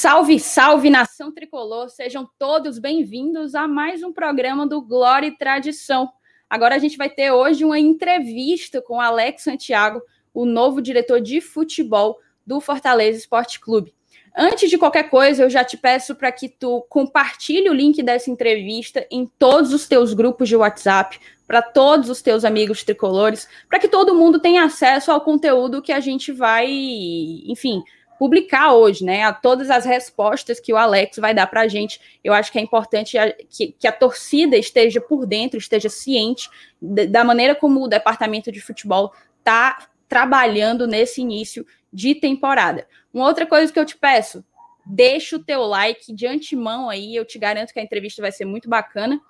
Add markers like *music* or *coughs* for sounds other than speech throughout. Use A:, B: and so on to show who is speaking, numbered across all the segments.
A: Salve, salve nação tricolor, sejam todos bem-vindos a mais um programa do Glória e Tradição. Agora a gente vai ter hoje uma entrevista com Alex Santiago, o novo diretor de futebol do Fortaleza Esporte Clube. Antes de qualquer coisa, eu já te peço para que tu compartilhe o link dessa entrevista em todos os teus grupos de WhatsApp, para todos os teus amigos tricolores, para que todo mundo tenha acesso ao conteúdo que a gente vai, enfim, publicar hoje, né? A todas as respostas que o Alex vai dar para a gente. Eu acho que é importante que, que, a torcida esteja por dentro, esteja ciente da maneira como o departamento de futebol está trabalhando nesse início de temporada. Uma outra coisa que eu te peço, deixa o teu like de antemão aí, eu te garanto que a entrevista vai ser muito bacana.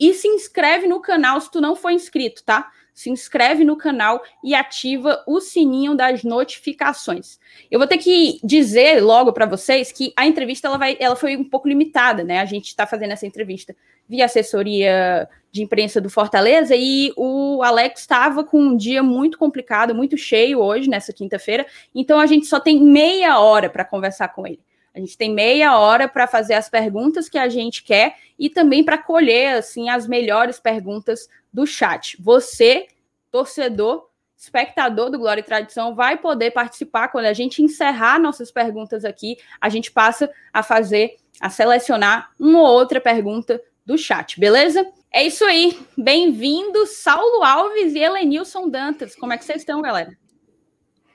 A: E se inscreve no canal se tu não for inscrito, tá? Se inscreve no canal e ativa o sininho das notificações. Eu vou ter que dizer logo para vocês que a entrevista ela, vai, ela foi um pouco limitada, né? A gente está fazendo essa entrevista via assessoria de imprensa do Fortaleza e o Alex estava com um dia muito complicado, muito cheio hoje, nessa quinta-feira, então a gente só tem meia hora para conversar com ele. A gente tem meia hora para fazer as perguntas que a gente quer e também para colher assim as melhores perguntas do chat. Você, torcedor, espectador do Glória e Tradição, vai poder participar quando a gente encerrar nossas perguntas aqui. A gente passa a fazer, a selecionar uma ou outra pergunta do chat, beleza? É isso aí. Bem-vindos, Saulo Alves e Helenilson Dantas. Como é que vocês estão, galera?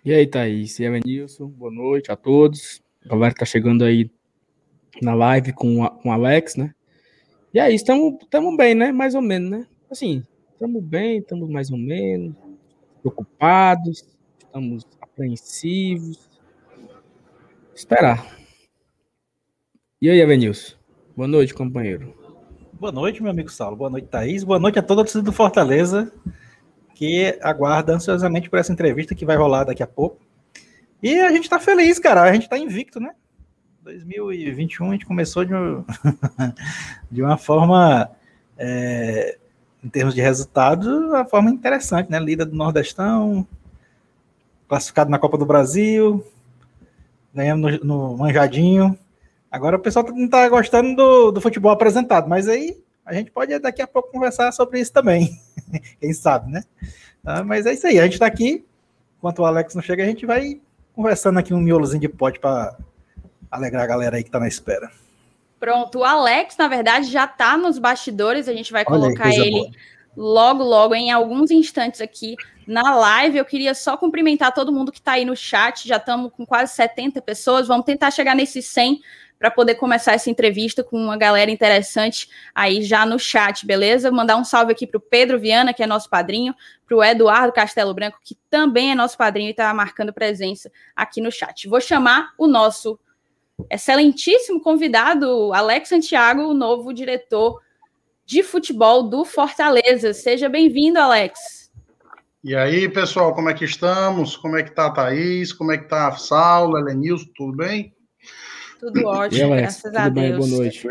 B: E aí, Thaís e Helenilson, boa noite a todos. A galera tá chegando aí na live com, com o Alex, né? E aí, estamos bem, né? Mais ou menos, né? Assim, estamos bem, estamos mais ou menos preocupados, estamos apreensivos. Esperar. E aí, Avenilson? Boa noite, companheiro.
C: Boa noite, meu amigo Saulo. Boa noite, Thaís. Boa noite a toda a torcida do Fortaleza, que aguarda ansiosamente por essa entrevista que vai rolar daqui a pouco. E a gente tá feliz, cara. A gente tá invicto, né? 2021 a gente começou de, um... *laughs* de uma forma, é, em termos de resultados, uma forma interessante, né? Líder do Nordestão, classificado na Copa do Brasil, ganhamos no, no Manjadinho. Agora o pessoal não está gostando do, do futebol apresentado, mas aí a gente pode daqui a pouco conversar sobre isso também. *laughs* Quem sabe, né? Ah, mas é isso aí, a gente está aqui. Enquanto o Alex não chega, a gente vai conversando aqui um miolozinho de pote para alegrar a galera aí que está na espera.
A: Pronto, o Alex, na verdade, já está nos bastidores, a gente vai colocar ele boa. logo, logo, em alguns instantes aqui na live. Eu queria só cumprimentar todo mundo que está aí no chat, já estamos com quase 70 pessoas, vamos tentar chegar nesses 100 para poder começar essa entrevista com uma galera interessante aí já no chat, beleza? Mandar um salve aqui para o Pedro Viana, que é nosso padrinho, para o Eduardo Castelo Branco, que também é nosso padrinho e está marcando presença aqui no chat. Vou chamar o nosso excelentíssimo convidado, Alex Santiago, o novo diretor de futebol do Fortaleza. Seja bem-vindo, Alex.
D: E aí, pessoal, como é que estamos? Como é que tá a Thaís? Como é que tá a Saulo, Helenilson, tudo bem?
A: Tudo ótimo, graças a Deus.
B: boa noite.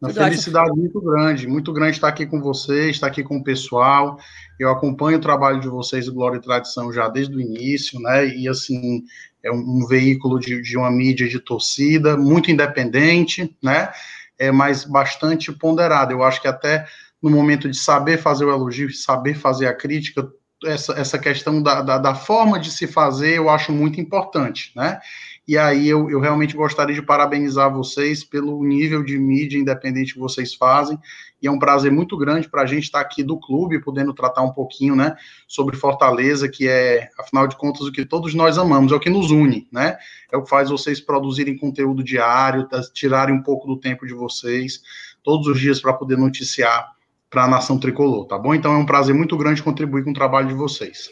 D: Uma felicidade muito grande, muito grande estar aqui com vocês, estar aqui com o pessoal. Eu acompanho o trabalho de vocês, Glória e Tradição, já desde o início, né? E assim, é um, um veículo de, de, uma mídia de torcida, muito independente, né? É, mas bastante ponderado. Eu acho que até no momento de saber fazer o elogio, saber fazer a crítica, essa, essa questão da, da, da forma de se fazer, eu acho muito importante, né? E aí eu, eu realmente gostaria de parabenizar vocês pelo nível de mídia independente que vocês fazem. E é um prazer muito grande para a gente estar aqui do clube, podendo tratar um pouquinho, né, sobre Fortaleza, que é, afinal de contas, o que todos nós amamos, é o que nos une, né? É o que faz vocês produzirem conteúdo diário, tirarem um pouco do tempo de vocês, todos os dias para poder noticiar para a nação tricolor, tá bom? Então é um prazer muito grande contribuir com o trabalho de vocês.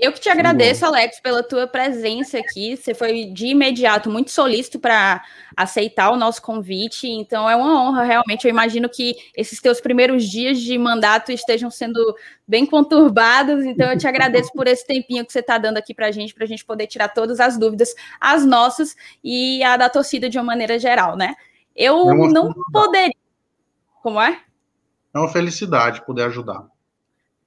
A: Eu que te agradeço, Alex, pela tua presença aqui. Você foi de imediato muito solícito para aceitar o nosso convite, então é uma honra, realmente. Eu imagino que esses teus primeiros dias de mandato estejam sendo bem conturbados, então eu te agradeço por esse tempinho que você está dando aqui para a gente, para a gente poder tirar todas as dúvidas, as nossas e a da torcida de uma maneira geral, né? Eu não poderia. Como é?
D: É uma felicidade poder ajudar.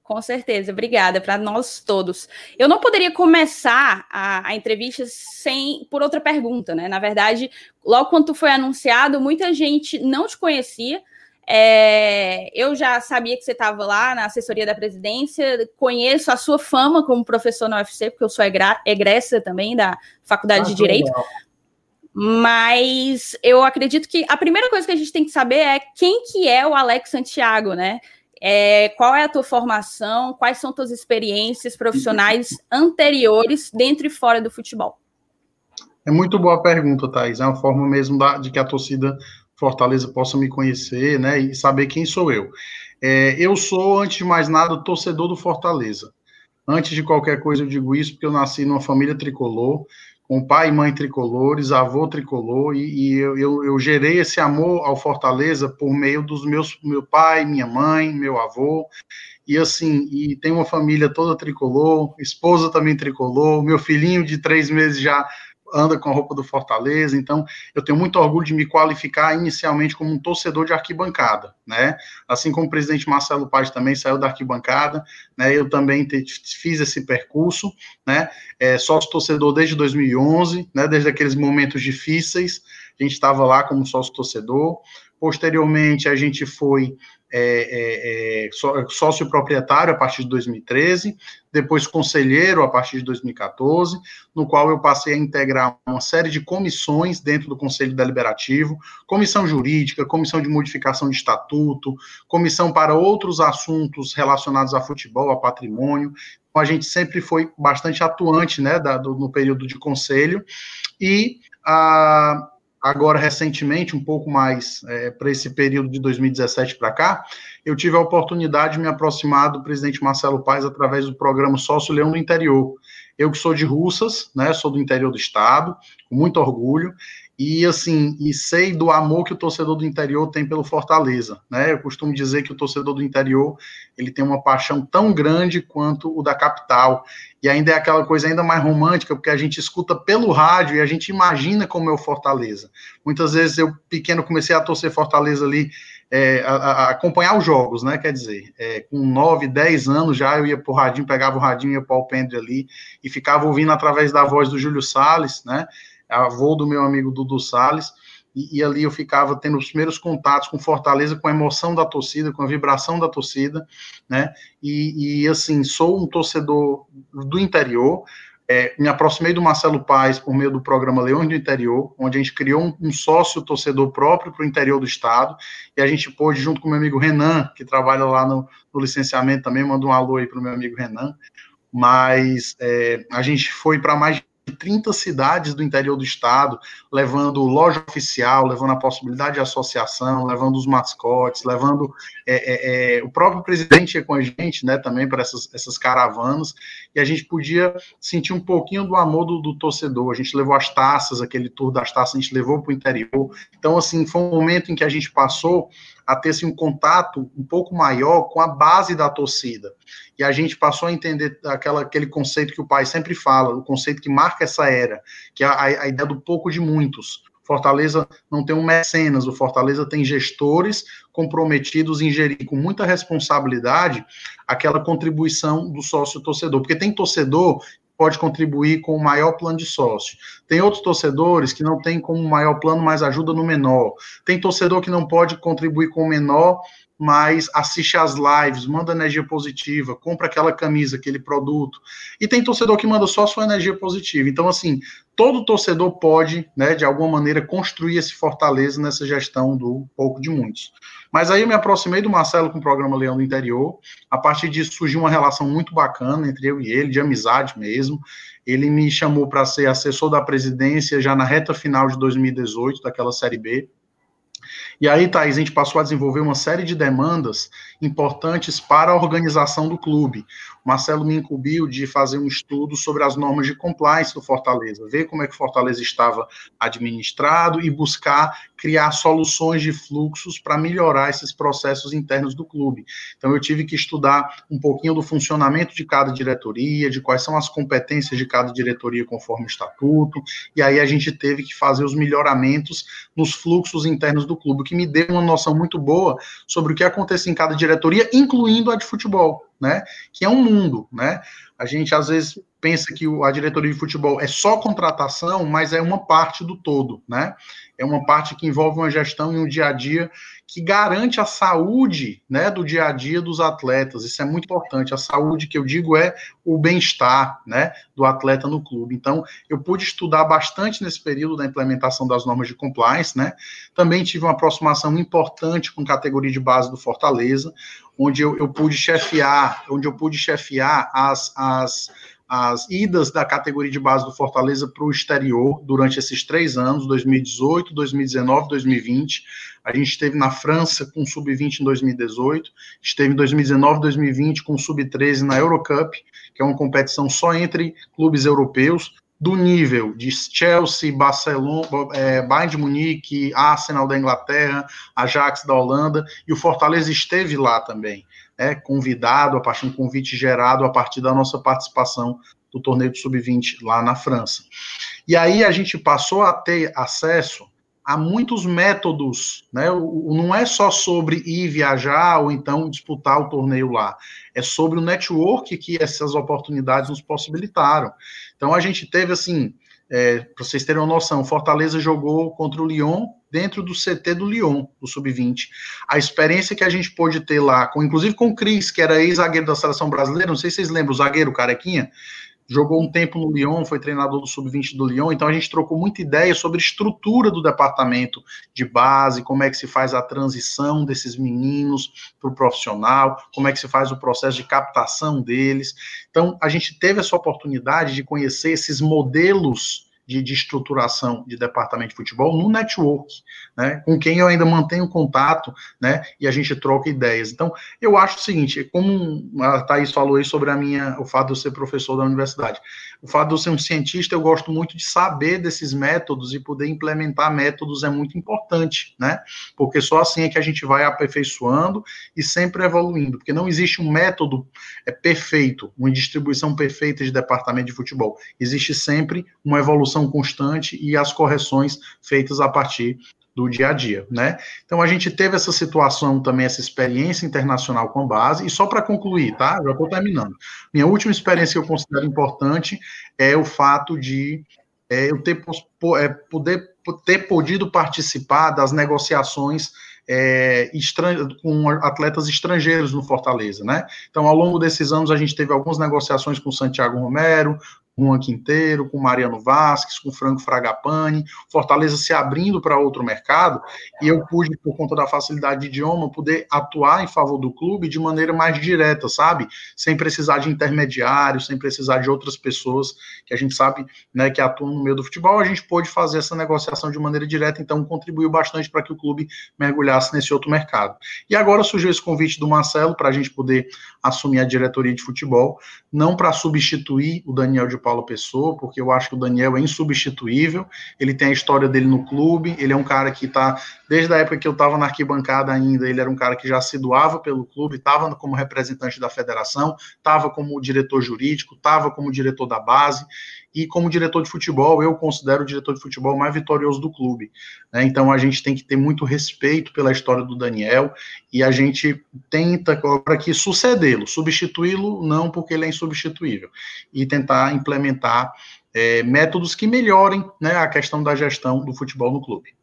A: Com certeza, obrigada para nós todos. Eu não poderia começar a, a, entrevista sem por outra pergunta, né? Na verdade, logo quando foi anunciado, muita gente não te conhecia. É, eu já sabia que você estava lá na assessoria da presidência, conheço a sua fama como professor na UFC, porque eu sou egressa também da Faculdade ah, de Direito. Legal. Mas eu acredito que a primeira coisa que a gente tem que saber é quem que é o Alex Santiago, né? É, qual é a tua formação? Quais são tuas experiências profissionais anteriores dentro e fora do futebol?
D: É muito boa a pergunta, Thais. É uma forma mesmo da, de que a torcida Fortaleza possa me conhecer, né, e saber quem sou eu. É, eu sou, antes de mais nada, torcedor do Fortaleza. Antes de qualquer coisa, eu digo isso porque eu nasci numa família tricolor, com pai e mãe tricolores, avô tricolor, e, e eu, eu, eu, gerei esse amor ao Fortaleza por meio dos meus meu pai, minha mãe, meu avô, e assim, e tem uma família toda tricolor, esposa também tricolor, meu filhinho de três meses já anda com a roupa do Fortaleza, então eu tenho muito orgulho de me qualificar inicialmente como um torcedor de arquibancada, né? Assim como o presidente Marcelo Paz também saiu da arquibancada, né? Eu também te, fiz esse percurso, né? É, sócio torcedor desde 2011, né? Desde aqueles momentos difíceis, a gente estava lá como sócio torcedor. Posteriormente, a gente foi é, é, é sócio proprietário a partir de 2013, depois conselheiro a partir de 2014, no qual eu passei a integrar uma série de comissões dentro do Conselho Deliberativo, comissão jurídica, comissão de modificação de estatuto, comissão para outros assuntos relacionados a futebol, a patrimônio. Então, a gente sempre foi bastante atuante né, da, do, no período de conselho, e a agora recentemente, um pouco mais é, para esse período de 2017 para cá, eu tive a oportunidade de me aproximar do presidente Marcelo Paes através do programa Sócio Leão do Interior. Eu que sou de Russas, né, sou do interior do estado, com muito orgulho, e assim, e sei do amor que o torcedor do interior tem pelo Fortaleza, né? Eu costumo dizer que o torcedor do interior, ele tem uma paixão tão grande quanto o da capital. E ainda é aquela coisa ainda mais romântica, porque a gente escuta pelo rádio e a gente imagina como é o Fortaleza. Muitas vezes eu pequeno comecei a torcer Fortaleza ali é, a, a, acompanhar os jogos, né? Quer dizer, é, com 9, 10 anos já eu ia pro radinho, pegava o radinho, ia para o pendre ali e ficava ouvindo através da voz do Júlio Salles, né? Avô do meu amigo Dudu Salles, e, e, ali eu ficava tendo os primeiros contatos com Fortaleza, com a emoção da torcida, com a vibração da torcida, né? E, e assim, sou um torcedor do interior. É, me aproximei do Marcelo Paes por meio do programa Leões do Interior, onde a gente criou um, um sócio torcedor próprio para o interior do estado, e a gente pôde, junto com meu amigo Renan, que trabalha lá no, no licenciamento também, manda um alô aí para o meu amigo Renan, mas é, a gente foi para mais de 30 cidades do interior do estado, levando loja oficial, levando a possibilidade de associação, levando os mascotes, levando é, é, é, o próprio presidente ia com a gente, né, também para essas, essas caravanas, e a gente podia sentir um pouquinho do amor do, do torcedor. A gente levou as taças, aquele tour das taças, a gente levou para o interior. Então, assim, foi um momento em que a gente passou a ter assim, um contato um pouco maior com a base da torcida. E a gente passou a entender aquela, aquele conceito que o pai sempre fala, o conceito que marca essa era, que é a, a ideia do pouco de muitos. Fortaleza não tem um mecenas, o Fortaleza tem gestores comprometidos em gerir com muita responsabilidade aquela contribuição do sócio torcedor, porque tem torcedor pode contribuir com o maior plano de sócio. Tem outros torcedores que não tem como maior plano, mas ajuda no menor. Tem torcedor que não pode contribuir com o menor, mas assiste às lives, manda energia positiva, compra aquela camisa, aquele produto. E tem torcedor que manda só sua energia positiva. Então, assim, todo torcedor pode, né, de alguma maneira, construir esse fortaleza nessa gestão do pouco de muitos. Mas aí eu me aproximei do Marcelo com o programa Leão do Interior. A partir disso surgiu uma relação muito bacana entre eu e ele, de amizade mesmo. Ele me chamou para ser assessor da presidência já na reta final de 2018, daquela Série B. E aí, Thaís, a gente passou a desenvolver uma série de demandas importantes para a organização do clube. O Marcelo me incumbiu de fazer um estudo sobre as normas de compliance do Fortaleza, ver como é que o Fortaleza estava administrado e buscar criar soluções de fluxos para melhorar esses processos internos do clube. Então, eu tive que estudar um pouquinho do funcionamento de cada diretoria, de quais são as competências de cada diretoria conforme o estatuto, e aí a gente teve que fazer os melhoramentos nos fluxos internos do clube, o que me deu uma noção muito boa sobre o que acontece em cada diretoria, incluindo a de futebol, né? Que é um mundo, né? A gente às vezes pensa que a diretoria de futebol é só contratação, mas é uma parte do todo, né? É uma parte que envolve uma gestão e um dia a dia que garante a saúde, né, do dia a dia dos atletas. Isso é muito importante. A saúde que eu digo é o bem-estar, né, do atleta no clube. Então, eu pude estudar bastante nesse período da implementação das normas de compliance, né? Também tive uma aproximação importante com categoria de base do Fortaleza, onde eu, eu pude chefiar, onde eu pude chefiar as, as as idas da categoria de base do Fortaleza para o exterior durante esses três anos, 2018, 2019, 2020. A gente esteve na França com sub-20 em 2018, esteve em 2019, 2020 com sub-13 na Eurocup, que é uma competição só entre clubes europeus, do nível de Chelsea, Barcelona, é, Bayern de Munique, Arsenal da Inglaterra, Ajax da Holanda, e o Fortaleza esteve lá também é, convidado, a partir de um convite gerado a partir da nossa participação do torneio de sub-20 lá na França. E aí a gente passou a ter acesso a muitos métodos, né? Não é só sobre ir viajar ou então disputar o torneio lá, é sobre o network que essas oportunidades nos possibilitaram. Então a gente teve assim, é, para vocês terem uma noção, Fortaleza jogou contra o Lyon dentro do CT do Lyon, do Sub-20. A experiência que a gente pôde ter lá, com, inclusive com o Cris, que era ex-zagueiro da seleção brasileira, não sei se vocês lembram, o zagueiro Carequinha, jogou um tempo no Lyon, foi treinador do Sub-20 do Lyon, então a gente trocou muita ideia sobre estrutura do departamento de base, como é que se faz a transição desses meninos para o profissional, como é que se faz o processo de captação deles. Então, a gente teve essa oportunidade de conhecer esses modelos de, de, estruturação de departamento de futebol no network, né, com quem eu ainda mantenho contato, né, e a gente troca ideias. Então, eu acho o seguinte, como a Thaís falou aí sobre a minha, o fato de eu ser professor da universidade, o fato de eu ser um cientista, eu gosto muito de saber desses métodos e poder implementar métodos é muito importante, né, porque só assim é que a gente vai aperfeiçoando e sempre evoluindo, porque não existe um método é, perfeito, uma distribuição perfeita de departamento de futebol, existe sempre uma evolução constante e as correções feitas a partir do dia a dia, né? Então a gente teve essa situação também, essa experiência internacional com base, e só para concluir, tá? Já estou terminando. Minha última experiência que eu considero importante é o fato de é, eu ter é, poder ter podido participar das negociações é, com atletas estrangeiros no Fortaleza, né? Então, ao longo desses anos, a gente teve algumas negociações com Santiago Romero, Juan Quinteiro, com Mariano Vasques, com Franco Fragapane, Fortaleza se abrindo para outro mercado, e eu pude, por conta da facilidade de idioma, poder atuar em favor do clube de maneira mais direta, sabe? Sem precisar de intermediários, sem precisar de outras pessoas que a gente sabe né, que atuam no meio do futebol, a gente pôde fazer essa negociação de maneira direta, então contribuiu bastante para que o clube mergulhasse nesse outro mercado. E agora surgiu esse convite do Marcelo para a gente poder assumir a diretoria de futebol, não para substituir o Daniel de Paulo Pessoa, porque eu acho que o Daniel é insubstituível, ele tem a história dele no clube, ele é um cara que está, desde a época que eu estava na arquibancada ainda, ele era um cara que já se doava pelo clube, estava como representante da federação, estava como diretor jurídico, estava como diretor da base, e como diretor de futebol, eu considero o diretor de futebol mais vitorioso do clube. Né? Então a gente tem que ter muito respeito pela história do Daniel e a gente tenta para que sucedê-lo, substituí-lo não porque ele é insubstituível e tentar implementar é, métodos que melhorem né, a questão da gestão do futebol no clube.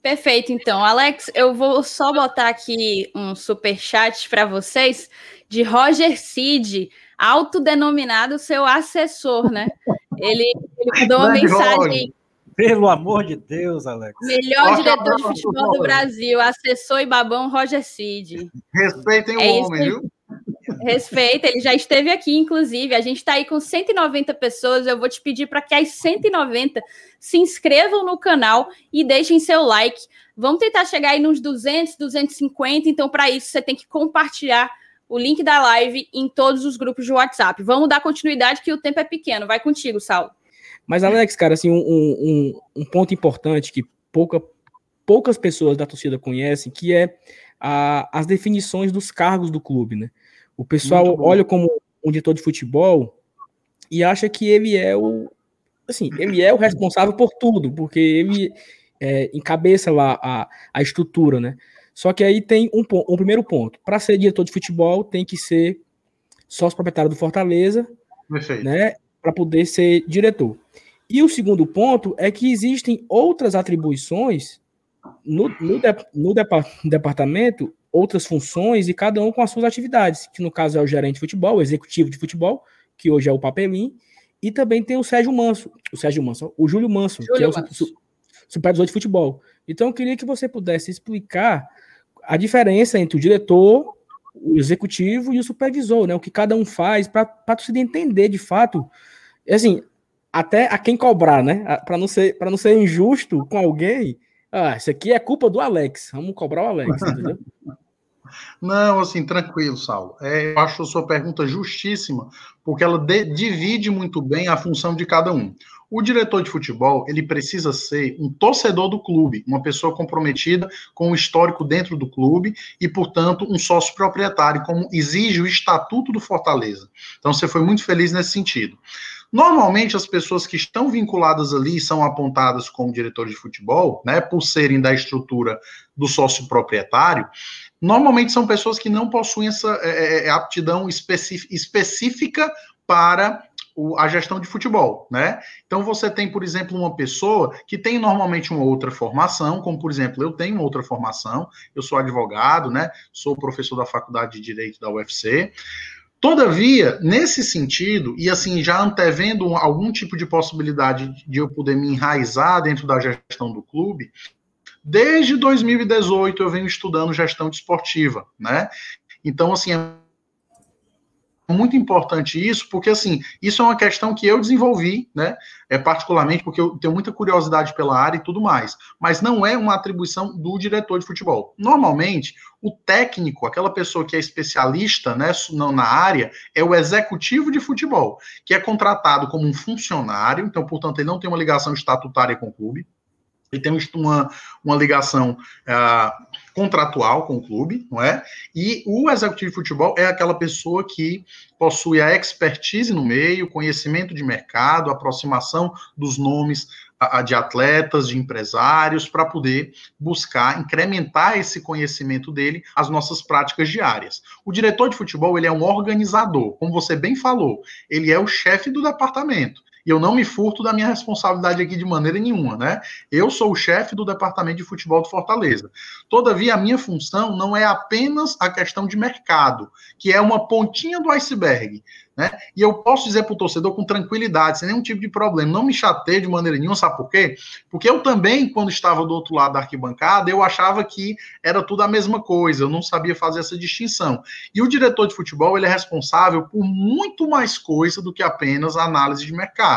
A: Perfeito, então. Alex, eu vou só botar aqui um super chat para vocês de Roger Cid autodenominado seu assessor, né? Ele, ele mandou uma mensagem.
C: Pelo amor de Deus, Alex.
A: Melhor diretor de futebol do Brasil, assessor e babão Roger Cid.
D: Respeitem é o homem, viu?
A: Respeita, ele já esteve aqui, inclusive. A gente está aí com 190 pessoas. Eu vou te pedir para que as 190 se inscrevam no canal e deixem seu like. Vamos tentar chegar aí nos 200, 250. Então, para isso, você tem que compartilhar o link da live em todos os grupos de WhatsApp. Vamos dar continuidade que o tempo é pequeno. Vai contigo, Saulo.
B: Mas, Alex, cara, assim, um, um, um ponto importante que pouca, poucas pessoas da torcida conhecem, que é a, as definições dos cargos do clube, né? O pessoal olha como um diretor de futebol e acha que ele é o assim, ele é o responsável por tudo, porque ele é, encabeça lá a, a estrutura, né? Só que aí tem um, um primeiro ponto. Para ser diretor de futebol, tem que ser sócio proprietário do Fortaleza, Perfeito. né? Para poder ser diretor. E o segundo ponto é que existem outras atribuições no, no, de, no departamento, outras funções, e cada um com as suas atividades, que no caso é o gerente de futebol, o executivo de futebol, que hoje é o Papelim, e também tem o Sérgio Manso, o Sérgio Manso, o Júlio Manso, Júlio que é o Manso. supervisor de futebol. Então eu queria que você pudesse explicar a diferença entre o diretor, o executivo e o supervisor, né? O que cada um faz para torcida entender de fato, assim, até a quem cobrar, né? Para não ser para não ser injusto com alguém. Ah, isso aqui é culpa do Alex. Vamos cobrar o Alex, entendeu? *laughs*
D: Não, assim, tranquilo, Saulo. É, eu acho a sua pergunta justíssima, porque ela de, divide muito bem a função de cada um. O diretor de futebol, ele precisa ser um torcedor do clube, uma pessoa comprometida com o histórico dentro do clube e, portanto, um sócio proprietário, como exige o estatuto do Fortaleza. Então, você foi muito feliz nesse sentido. Normalmente, as pessoas que estão vinculadas ali são apontadas como diretor de futebol, né, por serem da estrutura do sócio proprietário. Normalmente são pessoas que não possuem essa é, é, é aptidão específica para o, a gestão de futebol, né? Então você tem, por exemplo, uma pessoa que tem normalmente uma outra formação, como por exemplo, eu tenho outra formação, eu sou advogado, né? Sou professor da Faculdade de Direito da UFC. Todavia, nesse sentido, e assim, já antevendo algum tipo de possibilidade de eu poder me enraizar dentro da gestão do clube, desde 2018 eu venho estudando gestão desportiva, né? Então, assim, é muito importante isso, porque assim, isso é uma questão que eu desenvolvi, né? É particularmente porque eu tenho muita curiosidade pela área e tudo mais, mas não é uma atribuição do diretor de futebol. Normalmente, o técnico, aquela pessoa que é especialista, né, na área, é o executivo de futebol, que é contratado como um funcionário, então, portanto, ele não tem uma ligação estatutária com o clube, ele tem uma, uma ligação uh, contratual com o clube, não é? E o executivo de futebol é aquela pessoa que possui a expertise no meio, conhecimento de mercado, aproximação dos nomes uh, de atletas, de empresários, para poder buscar incrementar esse conhecimento dele às nossas práticas diárias. O diretor de futebol, ele é um organizador, como você bem falou, ele é o chefe do departamento e eu não me furto da minha responsabilidade aqui de maneira nenhuma, né? Eu sou o chefe do departamento de futebol do Fortaleza. Todavia, a minha função não é apenas a questão de mercado, que é uma pontinha do iceberg. Né? E eu posso dizer para o torcedor com tranquilidade, sem nenhum tipo de problema, não me chateie de maneira nenhuma, sabe por quê? Porque eu também, quando estava do outro lado da arquibancada, eu achava que era tudo a mesma coisa, eu não sabia fazer essa distinção. E o diretor de futebol, ele é responsável por muito mais coisa do que apenas a análise de mercado,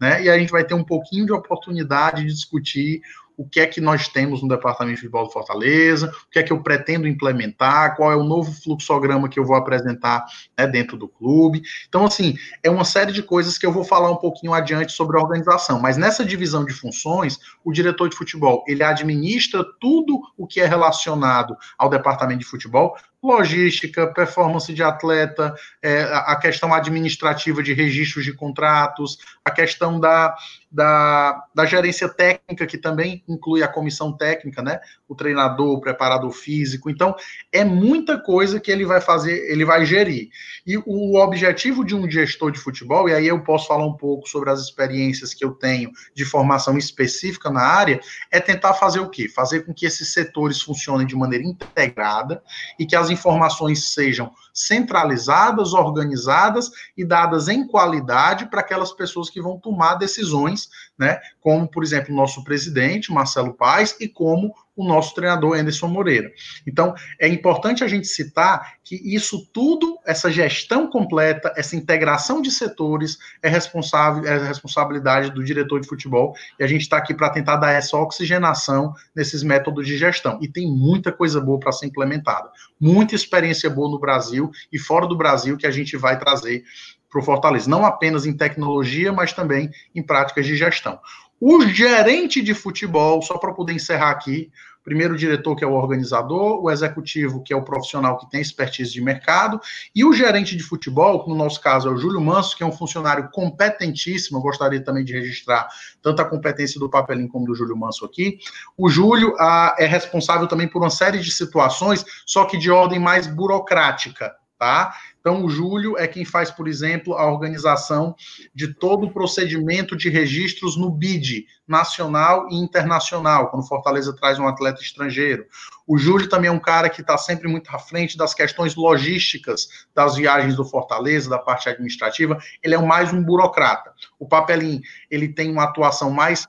D: né? E a gente vai ter um pouquinho de oportunidade de discutir o que é que nós temos no Departamento de Futebol do Fortaleza, o que é que eu pretendo implementar, qual é o novo fluxograma que eu vou apresentar né, dentro do clube. Então, assim, é uma série de coisas que eu vou falar um pouquinho adiante sobre a organização. Mas nessa divisão de funções, o diretor de futebol, ele administra tudo o que é relacionado ao departamento de futebol, logística, performance de atleta, é, a questão administrativa de registros de contratos, a questão da, da, da, gerência técnica, que também inclui a comissão técnica, né? O treinador, o preparador físico. Então, é muita coisa que ele vai fazer, ele vai gerir. E o objetivo de um gestor de futebol, e aí eu posso falar um pouco sobre as experiências que eu tenho de formação específica na área, é tentar fazer o quê? Fazer com que esses setores funcionem de maneira integrada e que as informações sejam centralizadas, organizadas e dadas em qualidade para aquelas pessoas que vão tomar decisões, né? Como, por exemplo, o nosso presidente, Marcelo Paes, e como o nosso treinador Anderson Moreira. Então, é importante a gente citar que isso tudo, essa gestão completa, essa integração de setores é responsável, é responsabilidade do diretor de futebol, e a gente está aqui para tentar dar essa oxigenação nesses métodos de gestão. E tem muita coisa boa para ser implementada. Muita experiência boa no Brasil e fora do Brasil que a gente vai trazer para o Fortaleza, não apenas em tecnologia, mas também em práticas de gestão. o gerente de futebol, só para poder encerrar aqui, primeiro o diretor, que é o organizador, o executivo, que é o profissional que tem expertise de mercado, e o gerente de futebol, que no nosso caso é o Júlio Manso, que é um funcionário competentíssimo, eu gostaria também de registrar tanto a competência do Papelinho como do Júlio Manso aqui. O Júlio ah, é responsável também por uma série de situações, só que de ordem mais burocrática, tá? Então, o Júlio é quem faz, por exemplo, a organização de todo o procedimento de registros no BID, nacional e internacional, quando Fortaleza traz um atleta estrangeiro. O Júlio também é um cara que está sempre muito à frente das questões logísticas das viagens do Fortaleza, da parte administrativa. Ele é mais um burocrata. O Papelim, ele tem uma atuação mais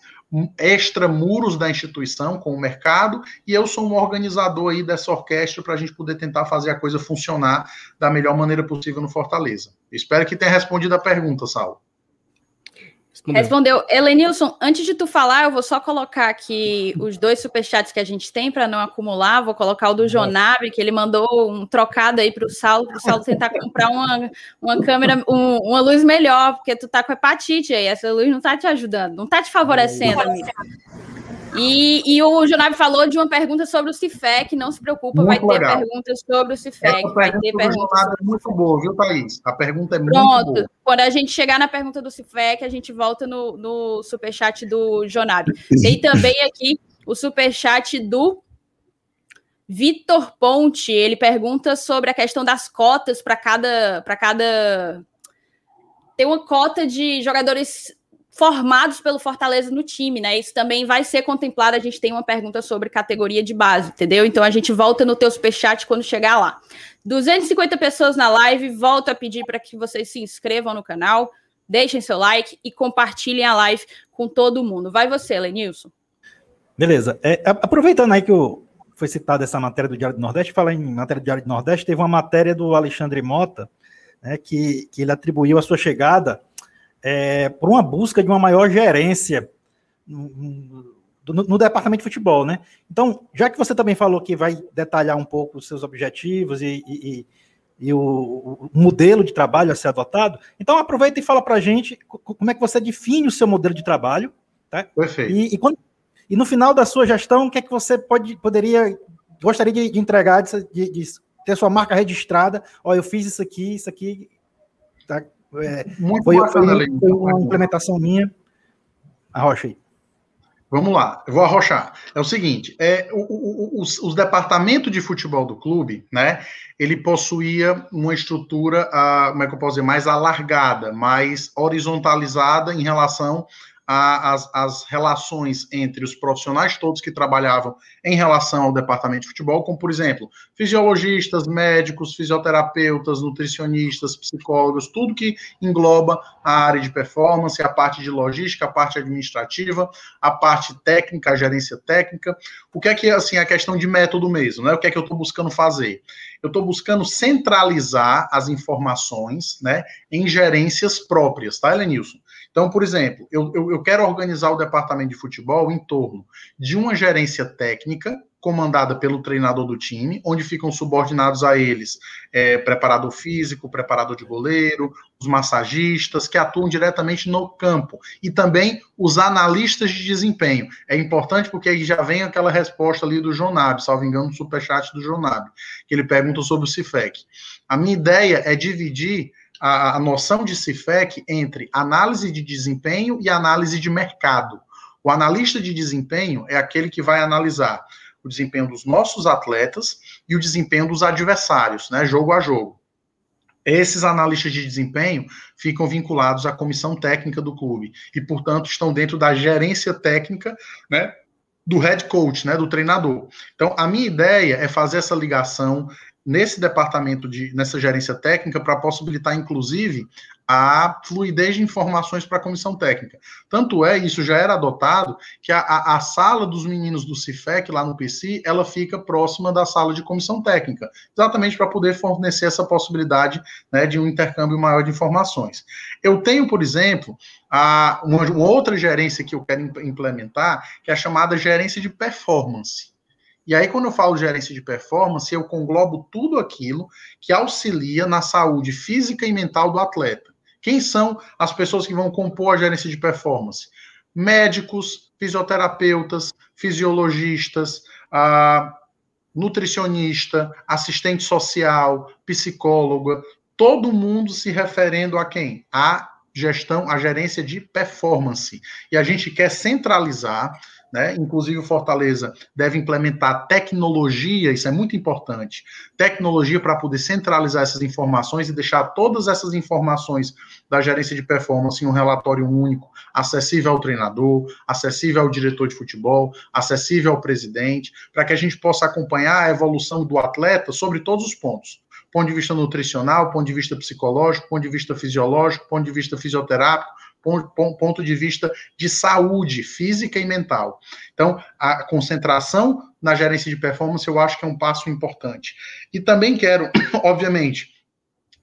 D: extramuros da instituição, com o mercado, e eu sou um organizador aí dessa orquestra para a gente poder tentar fazer a coisa funcionar da melhor maneira possível no Fortaleza. Espero que tenha respondido a pergunta, Saulo.
A: Respondeu. Helenilson, antes de tu falar, eu vou só colocar aqui os dois superchats que a gente tem para não acumular. Vou colocar o do Jonabe, que ele mandou um trocado aí para o Saulo, para o Saulo tentar comprar uma, uma câmera, um, uma luz melhor, porque tu tá com hepatite aí, essa luz não tá te ajudando, não tá te favorecendo, amigo. E, e o Jonabe falou de uma pergunta sobre o Cifec, não se preocupa, muito vai ter legal. perguntas sobre o Cifec, vai ter perguntas.
D: É muito boa, viu, Thaís? A pergunta é
A: Pronto. muito boa. Quando a gente chegar na pergunta do Cifec, a gente volta no, no superchat do Jonabe. Tem também aqui o superchat do Vitor Ponte. Ele pergunta sobre a questão das cotas para cada, para cada. Tem uma cota de jogadores formados pelo Fortaleza no time, né? Isso também vai ser contemplado. A gente tem uma pergunta sobre categoria de base, entendeu? Então a gente volta no teu superchat quando chegar lá. 250 pessoas na live, volto a pedir para que vocês se inscrevam no canal, deixem seu like e compartilhem a live com todo mundo. Vai você, Lenilson.
C: Beleza. É, aproveitando aí que o, foi citada essa matéria do Diário do Nordeste, falar em matéria do Diário do Nordeste, teve uma matéria do Alexandre Mota, né, que, que ele atribuiu a sua chegada é, por uma busca de uma maior gerência no, no, no, departamento de futebol, né? Então, já que você também falou que vai detalhar um pouco os seus objetivos e, e, e o, o, modelo de trabalho a ser adotado, então aproveita e fala para a gente como é que você define o seu modelo de trabalho, tá?
D: Perfeito.
C: E, e, quando, e no final da sua gestão, o que é que você pode, poderia, gostaria de, de entregar, de, de, de ter sua marca registrada? Ó, eu fiz isso aqui, isso aqui, tá? É, Muito foi, bacana, foi, foi uma implementação minha. Arrocha aí.
D: Vamos lá, eu vou arrochar. É o seguinte: é, o, o, os, os, departamentos de futebol do clube, né? Ele possuía uma estrutura, uh, como é que eu posso dizer, mais alargada, mais horizontalizada em relação a, as, as relações entre os profissionais todos que trabalhavam em relação ao departamento de futebol, como, por exemplo, fisiologistas, médicos, fisioterapeutas, nutricionistas, psicólogos, tudo que engloba a área de performance, a parte de logística, a parte administrativa, a parte técnica, a gerência técnica. O que é que, assim, a questão de método mesmo, né? O que é que eu estou buscando fazer? Eu estou buscando centralizar as informações, né, em gerências próprias, tá, Elenilson? Então, por exemplo, eu, eu, eu quero organizar o departamento de futebol em torno de uma gerência técnica, comandada pelo treinador do time, onde ficam subordinados a eles é, preparador físico, preparador de goleiro, os massagistas, que atuam diretamente no campo, e também os analistas de desempenho. É importante porque aí já vem aquela resposta ali do Jonab, salvo engano, no superchat do Jonab, que ele pergunta sobre o CIFEC. A minha ideia é dividir a, a noção de CIFEC entre análise de desempenho e análise de mercado. O analista de desempenho é aquele que vai analisar o desempenho dos nossos atletas e o desempenho dos adversários, né, jogo a jogo. Esses analistas de desempenho ficam vinculados à comissão técnica do clube e, portanto, estão dentro da gerência técnica, né, do head coach, né, do treinador. Então, a minha ideia é fazer essa ligação nesse departamento de nessa gerência técnica para possibilitar inclusive a fluidez de informações para a comissão técnica. Tanto é, isso já era adotado, que a, a, sala dos meninos do CIFEC, lá no PC, ela fica próxima da sala de comissão técnica, exatamente para poder fornecer essa possibilidade né, de um intercâmbio maior de informações. Eu tenho, por exemplo, a, uma, uma outra gerência que eu quero implementar, que é a chamada gerência de performance. E aí, quando eu falo gerência de performance, eu conglobo tudo aquilo que auxilia na saúde física e mental do atleta. Quem são as pessoas que vão compor a gerência de performance? médicos, fisioterapeutas, fisiologistas, nutricionista, assistente social, psicóloga, todo mundo se referendo a quem? A gestão, a gerência de performance. E a gente quer centralizar né? Inclusive, o Fortaleza deve implementar tecnologia, isso é muito importante. Tecnologia para poder centralizar essas informações e deixar todas essas informações da gerência de performance em um relatório único, acessível ao treinador, acessível ao diretor de futebol, acessível ao presidente, para que a gente possa acompanhar a evolução do atleta sobre todos os pontos ponto de vista nutricional, ponto de vista psicológico, ponto de vista fisiológico, ponto de vista fisioterápico, ponto de vista de saúde física e mental. Então, a concentração na gerência de performance eu acho que é um passo importante. E também quero, *coughs* obviamente,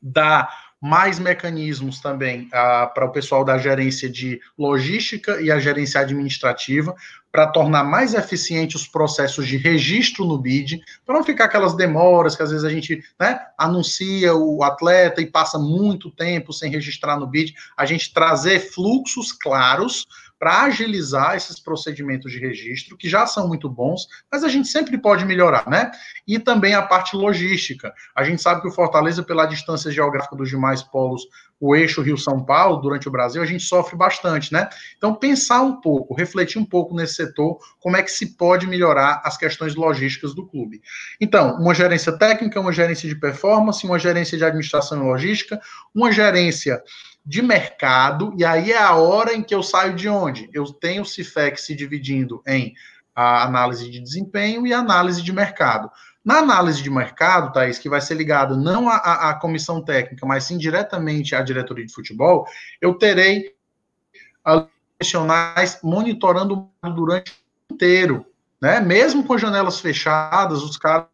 D: dar mais mecanismos também uh, para o pessoal da gerência de logística e a gerência administrativa, para tornar mais eficientes os processos de registro no BID, para não ficar aquelas demoras que às vezes a gente né, anuncia o atleta e passa muito tempo sem registrar no BID, a gente trazer fluxos claros para agilizar esses procedimentos de registro, que já são muito bons, mas a gente sempre pode melhorar, né? E também a parte logística. A gente sabe que o Fortaleza, pela distância geográfica dos demais polos, o eixo Rio-São Paulo, durante o Brasil, a gente sofre bastante, né? Então, pensar um pouco, refletir um pouco nesse setor, como é que se pode melhorar as questões logísticas do clube. Então, uma gerência técnica, uma gerência de performance, uma gerência de administração e logística, uma gerência de mercado, e aí é a hora em que eu saio de onde? Eu tenho o CIFEC se dividindo em a análise de desempenho e análise de mercado. Na análise de mercado, Thaís, que vai ser ligado não à, à comissão técnica, mas sim diretamente à diretoria de futebol, eu terei profissionais monitorando durante o inteiro, né? Mesmo com janelas fechadas, os caras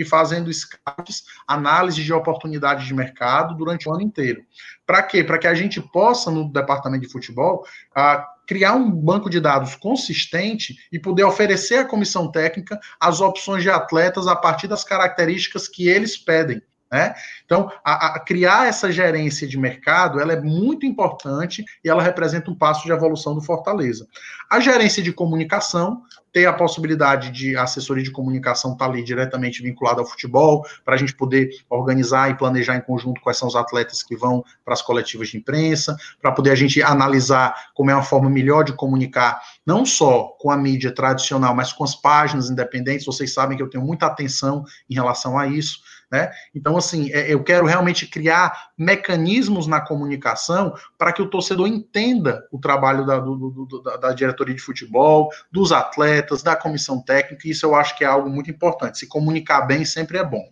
D: e fazendo scouts, análise de oportunidades de mercado durante o ano inteiro. Para quê? Para que a gente possa, no departamento de futebol, uh, criar um banco de dados consistente e poder oferecer à comissão técnica as opções de atletas a partir das características que eles pedem. Né? Então, a, a, criar essa gerência de mercado ela é muito importante e ela representa um passo de evolução do Fortaleza. A gerência de comunicação ter a possibilidade de assessoria de comunicação estar tá ali diretamente vinculada ao futebol, para a gente poder organizar e planejar em conjunto quais são os atletas que vão para as coletivas de imprensa, para poder a gente analisar como é uma forma melhor de comunicar, não só com a mídia tradicional, mas com as páginas independentes. Vocês sabem que eu tenho muita atenção em relação a isso. Né? Então, assim, é, eu quero realmente criar mecanismos na comunicação para que o torcedor entenda o trabalho da, do, do, da, diretoria de futebol, dos atletas, da comissão técnica, e isso eu acho que é algo muito importante. Se comunicar bem sempre é bom.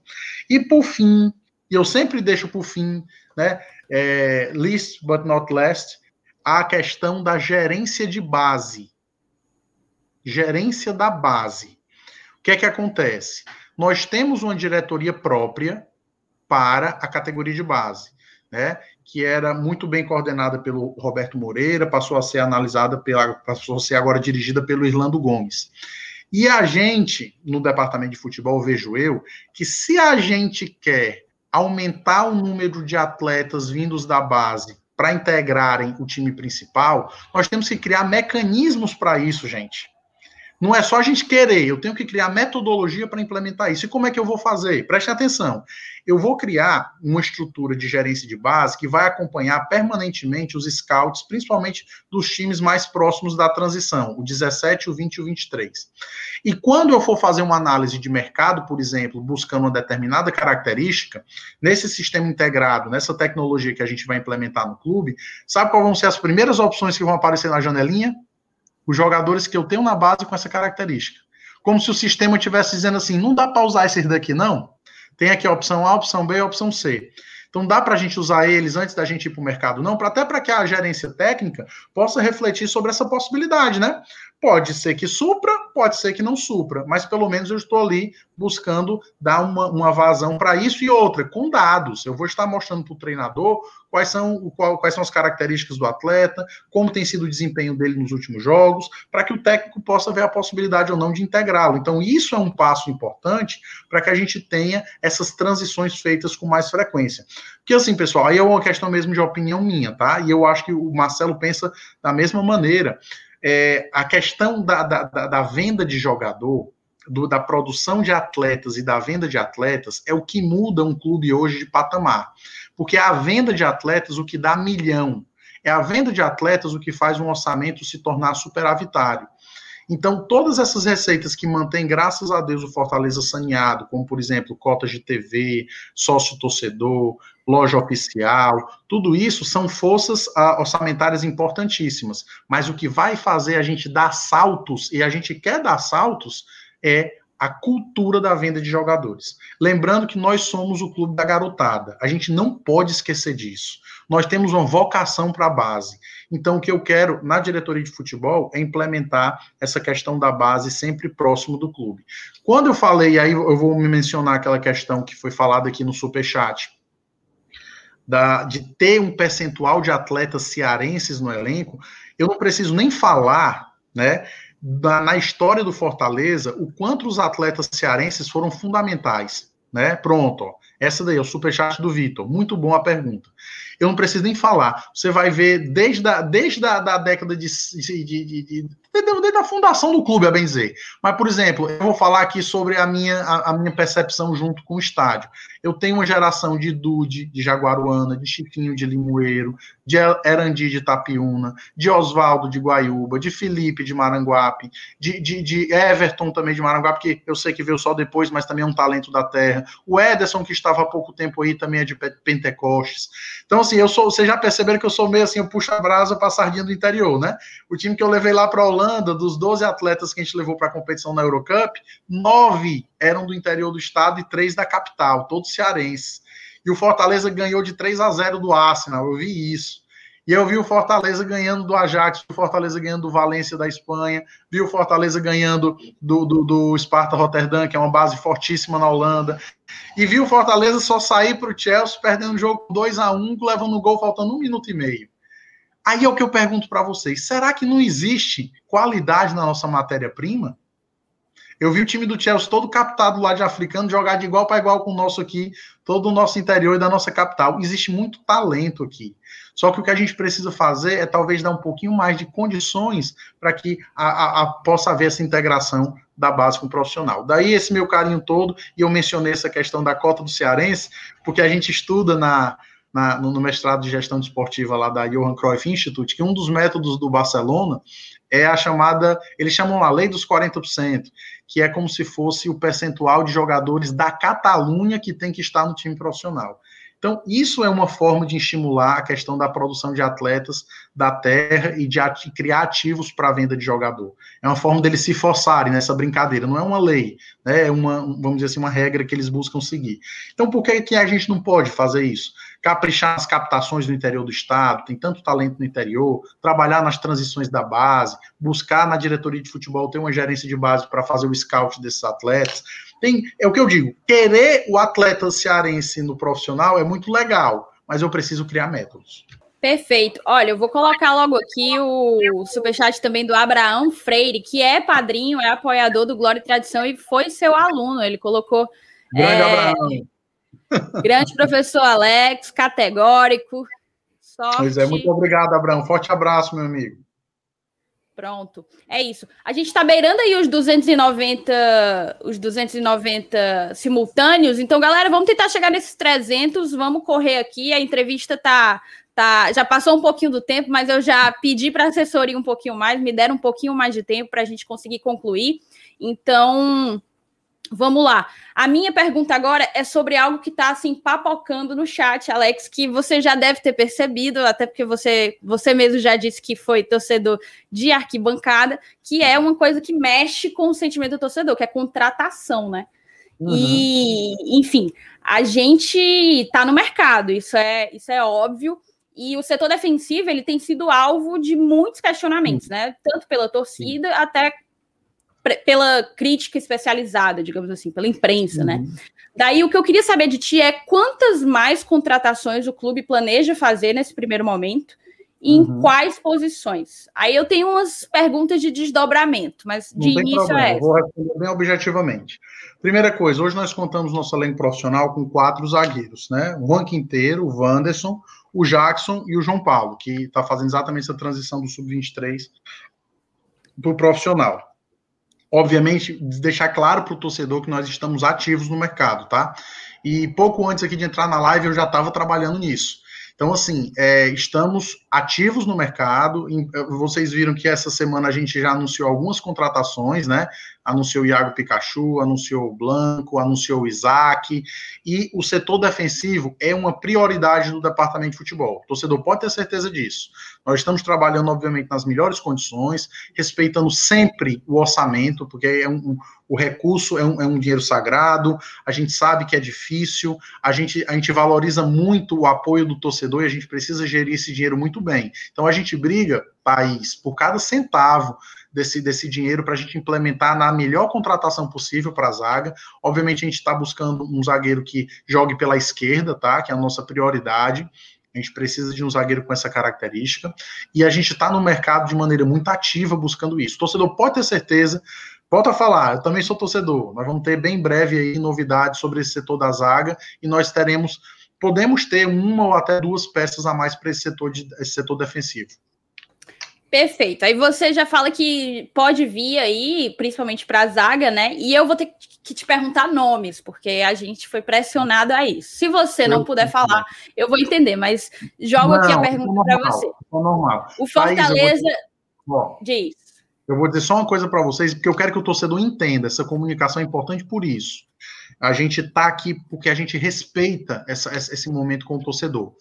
D: E por fim, e eu sempre deixo por fim, né, é, least but not last, a questão da gerência de base. Gerência da base. O que é que acontece? Nós temos uma diretoria própria para a categoria de base, né? Que era muito bem coordenada pelo Roberto Moreira, passou a ser analisada pela, passou a ser agora dirigida pelo Irlando Gomes. E a gente, no departamento de futebol, vejo eu, que se a gente quer aumentar o número de atletas vindos da base para integrarem o time principal, nós temos que criar mecanismos para isso, gente. Não é só a gente querer, eu tenho que criar metodologia para implementar isso. E como é que eu vou fazer? Preste atenção. Eu vou criar uma estrutura de gerência de base que vai acompanhar permanentemente os scouts, principalmente dos times mais próximos da transição, o 17, o 20 e o 23. E quando eu for fazer uma análise de mercado, por exemplo, buscando uma determinada característica, nesse sistema integrado, nessa tecnologia que a gente vai implementar no clube, sabe quais vão ser as primeiras opções que vão aparecer na janelinha? Os jogadores que eu tenho na base com essa característica. Como se o sistema estivesse dizendo assim: não dá para usar esses daqui, não. Tem aqui a opção A, a opção B e a opção C. Então dá para a gente usar eles antes da gente ir para o mercado? Não, pra, até para que a gerência técnica possa refletir sobre essa possibilidade, né? Pode ser que supra, pode ser que não supra, mas pelo menos eu estou ali buscando dar uma, uma vazão para isso e outra, com dados. Eu vou estar mostrando para o treinador quais são, qual, quais são as características do atleta, como tem sido o desempenho dele nos últimos jogos, para que o técnico possa ver a possibilidade ou não de integrá-lo. Então, isso é um passo importante para que a gente tenha essas transições feitas com mais frequência. Porque, assim, pessoal, aí é uma questão mesmo de opinião minha, tá? E eu acho que o Marcelo pensa da mesma maneira é, a questão da, da, da, venda de jogador, do, da produção de atletas e da venda de atletas é o que muda um clube hoje de patamar. Porque é a venda de atletas o que dá milhão. É a venda de atletas o que faz um orçamento se tornar superavitário. Então, todas essas receitas que mantêm, graças a Deus, o Fortaleza saneado, como, por exemplo, cotas de TV, sócio-torcedor, loja oficial, tudo isso são forças uh, orçamentárias importantíssimas. Mas o que vai fazer a gente dar saltos, e a gente quer dar saltos, é a cultura da venda de jogadores. Lembrando que nós somos o clube da garotada. A gente não pode esquecer disso. Nós temos uma vocação para a base. Então, o que eu quero na diretoria de futebol é implementar essa questão da base sempre próximo do clube. Quando eu falei, aí eu vou me mencionar aquela questão que foi falada aqui no Superchat, da, de ter um percentual de atletas cearenses no elenco, eu não preciso nem falar, né, da, na história do Fortaleza, o quanto os atletas cearenses foram fundamentais, né? Pronto, ó. Essa daí é o superchat do Vitor. Muito boa a pergunta. Eu não preciso nem falar. Você vai ver desde a, desde a da década de, de, de, de desde a fundação do clube, a bem dizer. Mas, por exemplo, eu vou falar aqui sobre a minha, a, a, minha percepção junto com o estádio. Eu tenho uma geração de Dude, de Jaguaruana, de Chiquinho de Limoeiro, de Erandi de Tapiúna, de Oswaldo de Guaiúba, de Felipe de Maranguape, de, de, de, Everton também de Maranguape, que eu sei que veio só depois, mas também é um talento da terra. O Ederson, que estava há pouco tempo aí, também é de Pentecostes. Então, assim, eu sou, vocês já perceberam que eu sou meio assim, eu puxo a brasa para a sardinha do interior, né? O time que eu levei lá para a Holanda, dos 12 atletas que a gente levou para a competição na Eurocup, nove eram do interior do estado e três da capital, todos cearenses. E o Fortaleza ganhou de 3 a 0 do Arsenal, eu vi isso. E eu vi o Fortaleza ganhando do Ajax, o Fortaleza ganhando do Valência da Espanha, vi o Fortaleza ganhando do, do, do Sparta Rotterdam, que é uma base fortíssima na Holanda. E vi o Fortaleza só sair para o Chelsea perdendo o jogo 2 a 1 levando o gol faltando um minuto e meio. Aí é o que eu pergunto para vocês: será que não existe qualidade na nossa matéria-prima? Eu vi o time do Chelsea todo captado lá de africano jogar de igual para igual com o nosso aqui, todo o nosso interior e da nossa capital. Existe muito talento aqui. Só que o que a gente precisa fazer é talvez dar um pouquinho mais de condições para que a, a, a, possa haver essa integração da base com o profissional. Daí esse meu carinho todo, e eu mencionei essa questão da cota do cearense, porque a gente estuda na, na, no mestrado de gestão desportiva lá da Johan Cruyff Institute, que um dos métodos do Barcelona é a chamada, eles chamam a lei dos 40%, que é como se fosse o percentual de jogadores da Catalunha que tem que estar no time profissional. Então, isso é uma forma de estimular a questão da produção de atletas da terra e de ati criar ativos para a venda de jogador. É uma forma deles se forçarem nessa brincadeira, não é uma lei, né? é uma, vamos dizer assim, uma regra que eles buscam seguir. Então, por que, que a gente não pode fazer isso? Caprichar nas captações no interior do estado, tem tanto talento no interior, trabalhar nas transições da base, buscar na diretoria de futebol ter uma gerência de base para fazer o scout desses atletas tem, é o que eu digo, querer o atleta cearense no profissional é muito legal, mas eu preciso criar métodos.
A: Perfeito. Olha, eu vou colocar logo aqui o superchat também do Abraão Freire, que é padrinho, é apoiador do Glória e Tradição e foi seu aluno. Ele colocou.
D: Grande é, Abraão.
A: Grande professor Alex, categórico.
D: Sorte. Pois é, muito obrigado, Abraão. Forte abraço, meu amigo.
A: Pronto. É isso. A gente está beirando aí os 290, os 290 simultâneos. Então, galera, vamos tentar chegar nesses 300. Vamos correr aqui. A entrevista tá tá, já passou um pouquinho do tempo, mas eu já pedi para a assessoria um pouquinho mais, me deram um pouquinho mais de tempo para a gente conseguir concluir. Então, Vamos lá. A minha pergunta agora é sobre algo que está assim papocando no chat, Alex, que você já deve ter percebido, até porque você, você mesmo já disse que foi torcedor de arquibancada, que é uma coisa que mexe com o sentimento do torcedor, que é contratação, né? Uhum. E, enfim, a gente está no mercado, isso é, isso é óbvio. E o setor defensivo ele tem sido alvo de muitos questionamentos, né? Tanto pela torcida Sim. até pela crítica especializada, digamos assim, pela imprensa, né? uhum. né? Daí o que eu queria saber de ti é quantas mais contratações o clube planeja fazer nesse primeiro momento e em uhum. quais posições. Aí eu tenho umas perguntas de desdobramento, mas de início
D: problema, é. Vou responder bem objetivamente. Primeira coisa, hoje nós contamos nosso elenco profissional com quatro zagueiros, né? O Juan Quinteiro, o Wanderson, o Jackson e o João Paulo, que está fazendo exatamente essa transição do sub-23 para o profissional obviamente, deixar claro para o torcedor que nós estamos ativos no mercado, tá? E pouco antes aqui de entrar na live, eu já estava trabalhando nisso. Então, assim, é, estamos ativos no mercado. Vocês viram que essa semana a gente já anunciou algumas contratações, né? Anunciou o Iago Pikachu, anunciou o Blanco, anunciou o Isaac. E o setor defensivo é uma prioridade do departamento de futebol. O torcedor pode ter certeza disso. Nós estamos trabalhando, obviamente, nas melhores condições, respeitando sempre o orçamento, porque é um, o recurso é um, é um, dinheiro sagrado, a gente sabe que é difícil, a gente, a gente valoriza muito o apoio do torcedor e a gente precisa gerir esse dinheiro muito bem. Então a gente briga, país, por cada centavo desse, desse dinheiro para a gente implementar na melhor contratação possível para a zaga. Obviamente, a gente está buscando um zagueiro que jogue pela esquerda, tá? Que é a nossa prioridade. A gente precisa de um zagueiro com essa característica. E a gente está no mercado de maneira muito ativa buscando isso. O torcedor pode ter certeza. Volto a falar, eu também sou torcedor. Nós vamos ter bem breve aí novidades sobre esse setor da zaga e nós teremos, podemos ter uma ou até duas peças a mais para esse esse setor defensivo.
A: Perfeito. Aí você já fala que pode vir aí, principalmente para a zaga, né? E eu vou ter que te perguntar nomes, porque a gente foi pressionado a isso. Se você não puder falar, eu vou entender, mas jogo não, aqui a pergunta para você. É
D: normal.
A: O Fortaleza
D: vou... diz. Eu vou dizer só uma coisa para vocês, porque eu quero que o torcedor entenda. Essa comunicação é importante por isso. A gente está aqui porque a gente respeita essa, esse momento com o torcedor.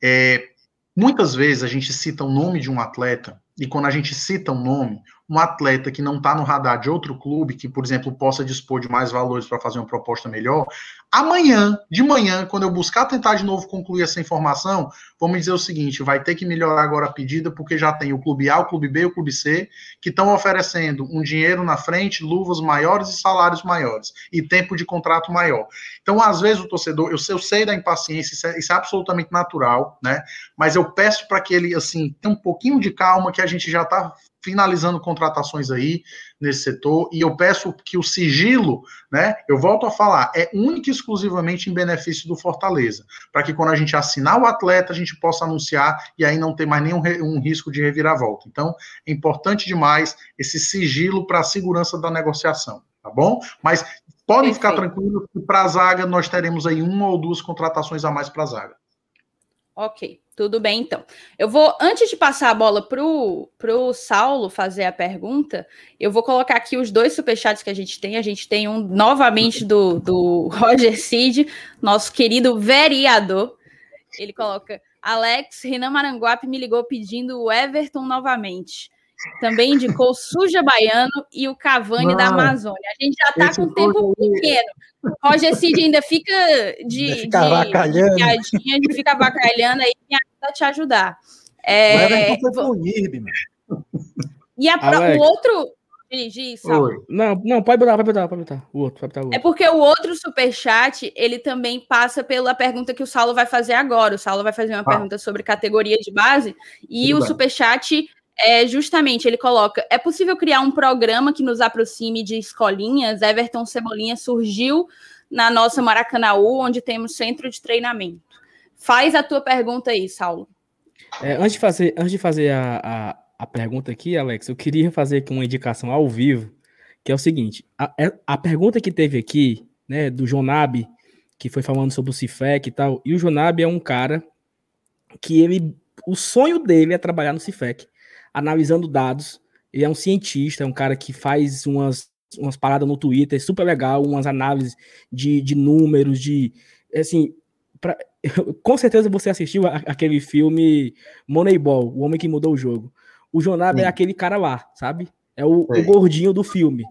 D: É, muitas vezes a gente cita o nome de um atleta e quando a gente cita um nome, um atleta que não está no radar de outro clube, que, por exemplo, possa dispor de mais valores para fazer uma proposta melhor, amanhã, de manhã, quando eu buscar tentar de novo concluir essa informação, vamos dizer o seguinte: vai ter que melhorar agora a pedida, porque já tem o clube A, o clube B e o clube C, que estão oferecendo um dinheiro na frente, luvas maiores e salários maiores, e tempo de contrato maior. Então, às vezes, o torcedor, eu sei, eu sei da impaciência, isso é, isso é absolutamente natural, né? Mas eu peço para que ele, assim, tenha um pouquinho de calma, que a gente já está finalizando contratações aí nesse setor, e eu peço que o sigilo, né, eu volto a falar, é único e exclusivamente em benefício do Fortaleza, para que quando a gente assinar o atleta, a gente possa anunciar e aí não ter mais nenhum um risco de reviravolta. Então, é importante demais esse sigilo para a segurança da negociação, tá bom? Mas podem ficar tranquilos que para a zaga nós teremos aí uma ou duas contratações a mais para a zaga.
A: Ok, tudo bem então. Eu vou, antes de passar a bola para o Saulo fazer a pergunta, eu vou colocar aqui os dois superchats que a gente tem. A gente tem um novamente do, do *laughs* Roger Cid, nosso querido vereador. Ele coloca: Alex, Renan Maranguape me ligou pedindo o Everton novamente. Também indicou Suja Baiano e o Cavani Mano, da Amazônia. A gente já está com um tempo pequeno. Roger Cid ainda fica de, ainda fica
C: avacalhando.
A: De, a gente fica avacalhando aí e ajuda te ajudar. É, vou... E a, o outro.
B: Não, não, pode botar, pode botar, pode botar. O outro, pode botar o outro.
A: É porque o outro superchat, ele também passa pela pergunta que o Saulo vai fazer agora. O Saulo vai fazer uma ah. pergunta sobre categoria de base. E Tudo o bem. superchat é justamente ele coloca: é possível criar um programa que nos aproxime de escolinhas? Everton Cebolinha surgiu na nossa Maracanãú, onde temos centro de treinamento. Faz a tua pergunta aí, Saulo.
B: É, antes de fazer, antes de fazer a, a, a, pergunta aqui, Alex, eu queria fazer aqui uma indicação ao vivo, que é o seguinte: a, é, a pergunta que teve aqui, né, do Jonab, que foi falando sobre o Cifec e tal, e o Jonab é um cara que ele, o sonho dele é trabalhar no Cifec analisando dados. Ele é um cientista, é um cara que faz umas, umas paradas no Twitter super legal, umas análises de, de números, de. Assim, pra, *laughs* com certeza você assistiu a, aquele filme Moneyball, O Homem que Mudou o Jogo. O Jonab é aquele cara lá, sabe? É o, o gordinho do filme.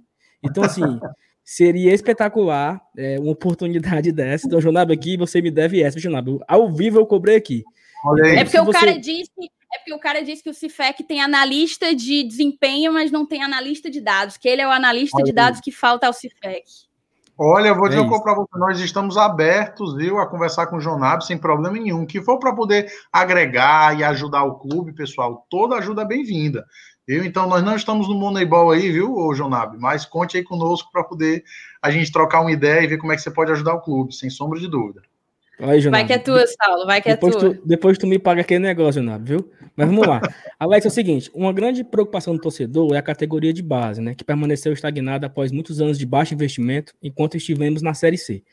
B: Então, assim, *laughs* seria espetacular é, uma oportunidade *laughs* dessa. Então, Jonab aqui, você me deve essa, Jonab. Ao vivo eu cobrei aqui.
A: É porque o você... cara disse é porque o cara disse que o Cifec tem analista de desempenho, mas não tem analista de dados, que ele é o analista Olha de dados que falta ao Cifec.
E: Olha, eu vou dizer é uma para você, nós estamos abertos, viu, a conversar com o Jonab sem problema nenhum. Que for para poder agregar e ajudar o clube, pessoal, toda ajuda é bem-vinda. Viu? Então, nós não estamos no Moneyball aí, viu, Jonab? Mas conte aí conosco para poder a gente trocar uma ideia e ver como é que você pode ajudar o clube, sem sombra de dúvida.
A: Aí, vai que é tua, Saulo, vai que
B: depois
A: é tua.
B: Tu, depois tu me paga aquele negócio, Jonab, viu? Mas vamos lá. *laughs* Alex, é o seguinte: uma grande preocupação do torcedor é a categoria de base, né? Que permaneceu estagnada após muitos anos de baixo investimento enquanto estivemos na Série C.